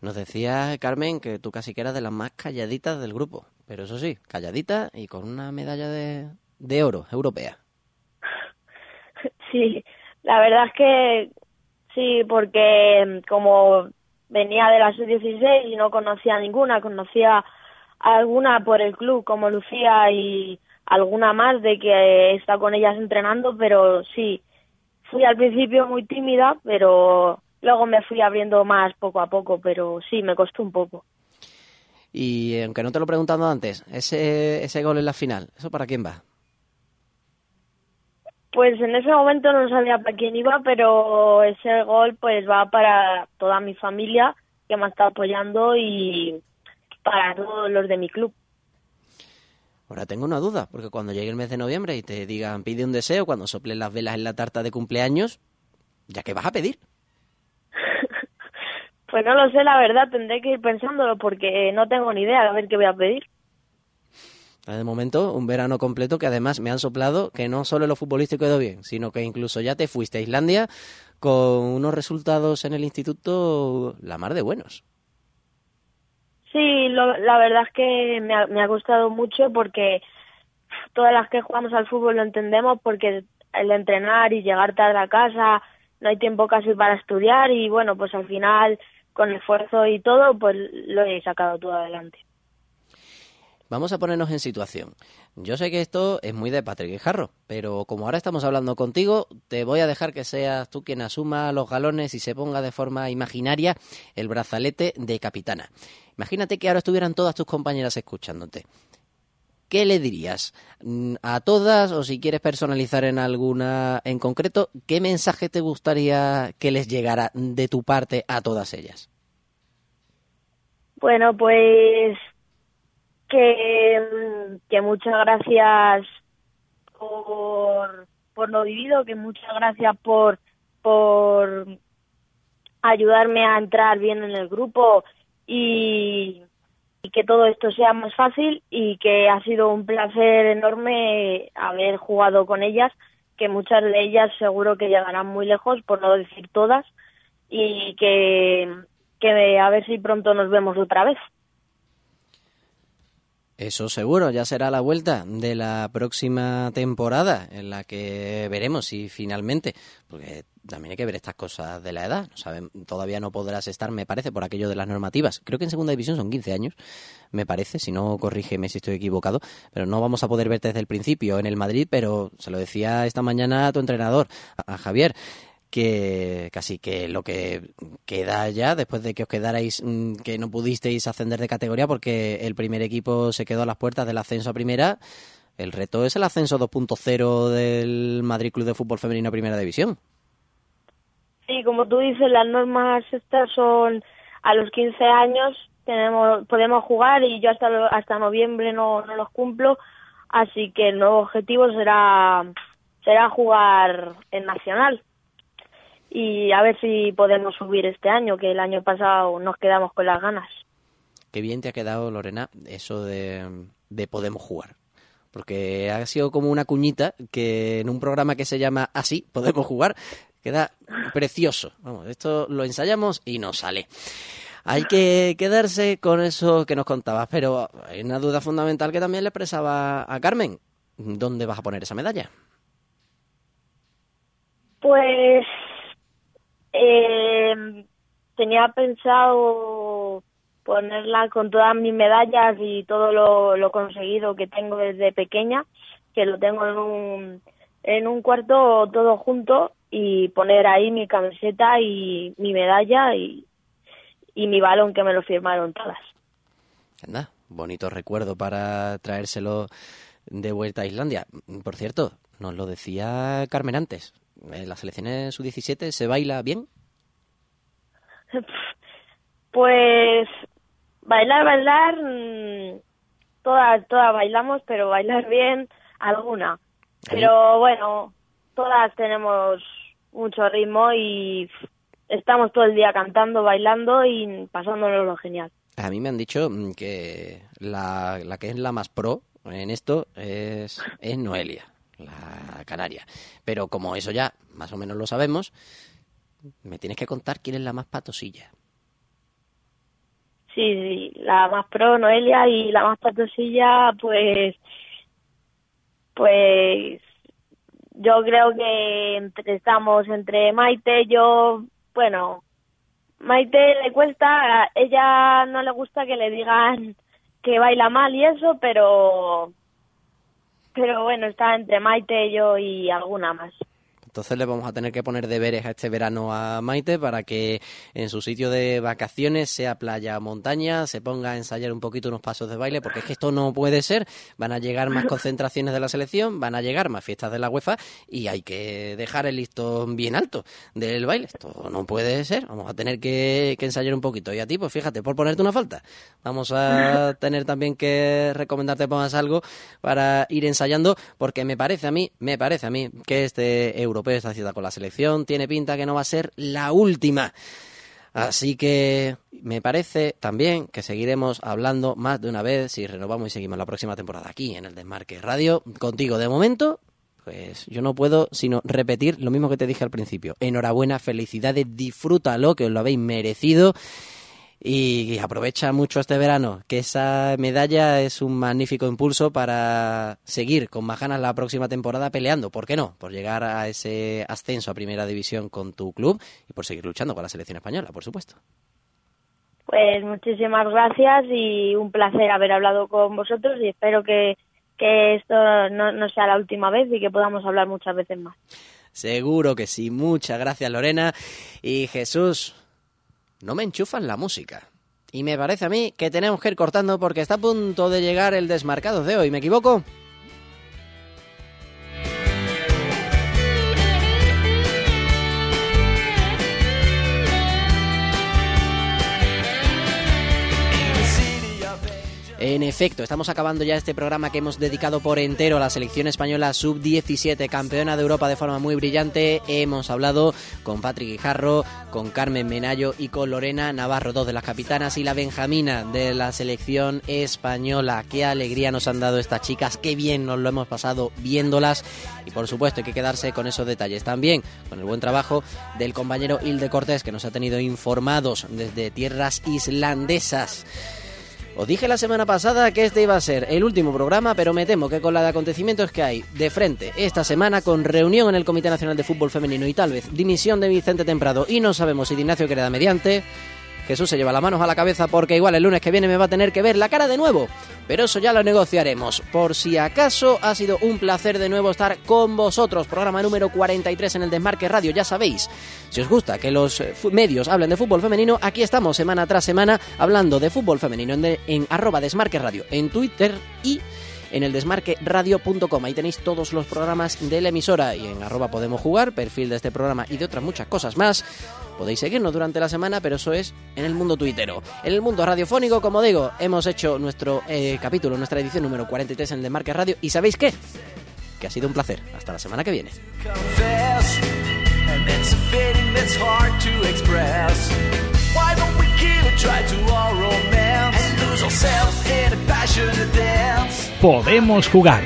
Nos decía Carmen que tú casi que eras de las más calladitas del grupo, pero eso sí, calladita y con una medalla de, de oro europea. Sí, la verdad es que sí, porque mm, como venía de la sub-16 y no conocía ninguna, conocía alguna por el club como Lucía y alguna más de que está con ellas entrenando, pero sí, fui al principio muy tímida, pero luego me fui abriendo más poco a poco, pero sí, me costó un poco. Y aunque no te lo he preguntado antes, ese, ese gol en la final, ¿eso para quién va? Pues en ese momento no sabía para quién iba, pero ese gol pues va para toda mi familia que me ha estado apoyando y para todos los de mi club. Ahora tengo una duda, porque cuando llegue el mes de noviembre y te digan pide un deseo, cuando soplen las velas en la tarta de cumpleaños, ¿ya qué vas a pedir? Pues no lo sé, la verdad, tendré que ir pensándolo porque no tengo ni idea de ver qué voy a pedir. De momento, un verano completo que además me han soplado que no solo lo futbolístico quedó bien, sino que incluso ya te fuiste a Islandia con unos resultados en el instituto la mar de buenos. Sí, lo- la verdad es que me ha, me ha gustado mucho porque todas las que jugamos al fútbol lo entendemos porque el entrenar y llegar tarde a casa, no hay tiempo casi para estudiar y bueno, pues al final con esfuerzo y todo, pues lo he sacado todo adelante. Vamos a ponernos en situación. Yo sé que esto es muy de Patrick Guijarro, pero como ahora estamos hablando contigo, te voy a dejar que seas tú quien asuma los galones y se ponga de forma imaginaria el brazalete de capitana. Imagínate que ahora estuvieran todas tus compañeras escuchándote. ¿Qué le dirías Mm, a todas o si quieres personalizar en alguna en concreto, qué mensaje te gustaría que les llegara de tu parte a todas ellas? Bueno, pues que, mm, que muchas gracias por, por lo vivido, que muchas gracias por, por ayudarme a entrar bien en el grupo y, y que todo esto sea más fácil y que ha sido un placer enorme haber jugado con ellas, que muchas de ellas seguro que llegarán muy lejos, por no decir todas, y que, que a ver si pronto nos vemos otra vez. Eso seguro, ya será la vuelta de la próxima temporada en la que veremos si finalmente, porque también hay que ver estas cosas de la edad, no saben, todavía no podrás estar, me parece, por aquello de las normativas. Creo que en segunda división son 15 años, me parece, si no corrígeme si estoy equivocado, pero no vamos a poder verte desde el principio en el Madrid, pero se lo decía esta mañana a tu entrenador, a, a Javier que casi que lo que queda ya después de que os quedarais mm, que no pudisteis ascender de categoría porque el primer equipo se quedó a las puertas del ascenso a primera el reto es el ascenso 2.0 del Madrid Club de Fútbol Femenino a Primera División. Sí, como tú dices, las normas estas son a los 15 años tenemos podemos jugar y yo hasta hasta noviembre no, no los cumplo, así que el nuevo objetivo será será jugar en nacional y a ver si podemos subir este año, que el año pasado nos quedamos con las ganas. qué bien te ha quedado Lorena eso de, de podemos jugar porque ha sido como una cuñita que en un programa que se llama así podemos jugar queda precioso vamos esto lo ensayamos y nos sale Hay que quedarse con eso que nos contabas, pero hay una duda fundamental que también le expresaba a Carmen. ¿Dónde vas a poner esa medalla? Pues eh, tenía pensado ponerla con todas mis medallas y todo lo, conseguido que tengo desde pequeña, que lo tengo en un, en un cuarto todo junto y poner ahí mi camiseta y mi medalla y, y mi balón que me lo firmaron todas. Anda, bonito recuerdo para traérselo de vuelta a Islandia. Por cierto, nos lo decía Carmen antes. ¿En las selecciones sub-17 se baila bien? Pues bailar, bailar, mm, todas, todas bailamos, pero bailar bien, alguna. Pero bueno, todas tenemos mucho ritmo y estamos todo el día cantando, bailando y pasándonos lo genial. A mí me han dicho mm, que la, la que es la más pro en esto es, es Noelia, la canaria. Pero como eso ya más o menos lo sabemos, me tienes que contar quién es la más patosilla. Sí, sí, la más pro, Noelia, y la más patosilla, pues, pues, yo creo que entre- estamos entre Maite, yo, bueno, Maite le cuesta, a ella no le gusta que le digan que baila mal y eso, pero, pero bueno, está entre Maite, yo y alguna más. Entonces le vamos a tener que poner deberes a este verano a Maite para que en su sitio de vacaciones, sea playa o montaña, se ponga a ensayar un poquito unos pasos de baile, porque es que esto no puede ser. Van a llegar más concentraciones de la selección, van a llegar más fiestas de la UEFA y hay que dejar el listón bien alto del baile. Esto no puede ser. Vamos a tener que, que ensayar un poquito. Y a ti, pues fíjate, por ponerte una falta, vamos a tener también que recomendarte pongas algo para ir ensayando, porque me parece a mí, me parece a mí que este europeo, con la selección, tiene pinta que no va a ser la última. Así que me parece también que seguiremos hablando más de una vez si renovamos y seguimos la próxima temporada aquí en el Desmarque Radio. Contigo de momento, pues yo no puedo sino repetir lo mismo que te dije al principio. Enhorabuena, felicidades, disfrútalo, que os lo habéis merecido. Y aprovecha mucho este verano, que esa medalla es un magnífico impulso para seguir con más ganas la próxima temporada peleando, ¿por qué no? Por llegar a ese ascenso a primera división con tu club y por seguir luchando con la selección española, por supuesto. Pues muchísimas gracias y un placer haber hablado con vosotros y espero que, que esto no, no sea la última vez y que podamos hablar muchas veces más. Seguro que sí. Muchas gracias, Lorena. Y Jesús, no me enchufan la música. Y me parece a mí que tenemos que ir cortando porque está a punto de llegar el desmarcado de hoy. ¿Me equivoco? En efecto, estamos acabando ya este programa que hemos dedicado por entero a la selección española sub-17, campeona de Europa de forma muy brillante. Hemos hablado con Patrick Guijarro, con Carmen Menayo y con Lorena Navarro, dos de las capitanas y la Benjamina de la selección española. Qué alegría nos han dado estas chicas, qué bien nos lo hemos pasado viéndolas y por supuesto hay que quedarse con esos detalles. También con el buen trabajo del compañero Hilde Cortés que nos ha tenido informados desde tierras islandesas. Os dije la semana pasada que este iba a ser el último programa, pero me temo que con la de acontecimientos que hay de frente esta semana, con reunión en el Comité Nacional de Fútbol Femenino y tal vez dimisión de Vicente Temprado y no sabemos si de Ignacio queda mediante, Jesús se lleva las manos a la cabeza porque igual el lunes que viene me va a tener que ver la cara de nuevo. Pero eso ya lo negociaremos. Por si acaso, ha sido un placer de nuevo estar con vosotros. Programa número 43 en el Desmarque Radio, ya sabéis. Si os gusta que los eh, medios hablen de fútbol femenino, aquí estamos semana tras semana hablando de fútbol femenino en, Desmarque Radio, en Twitter y en el desmarqueradio.com. Ahí tenéis todos los programas de la emisora y en arroba podemos jugar, perfil de este programa y de otras muchas cosas más. Podéis seguirnos durante la semana, pero eso es en el mundo tuitero. En el mundo radiofónico, como digo, hemos hecho nuestro eh, capítulo, nuestra edición número 43 en el Desmarque Radio. ¿Y sabéis qué? Que ha sido un placer. Hasta la semana que viene. Podemos jugar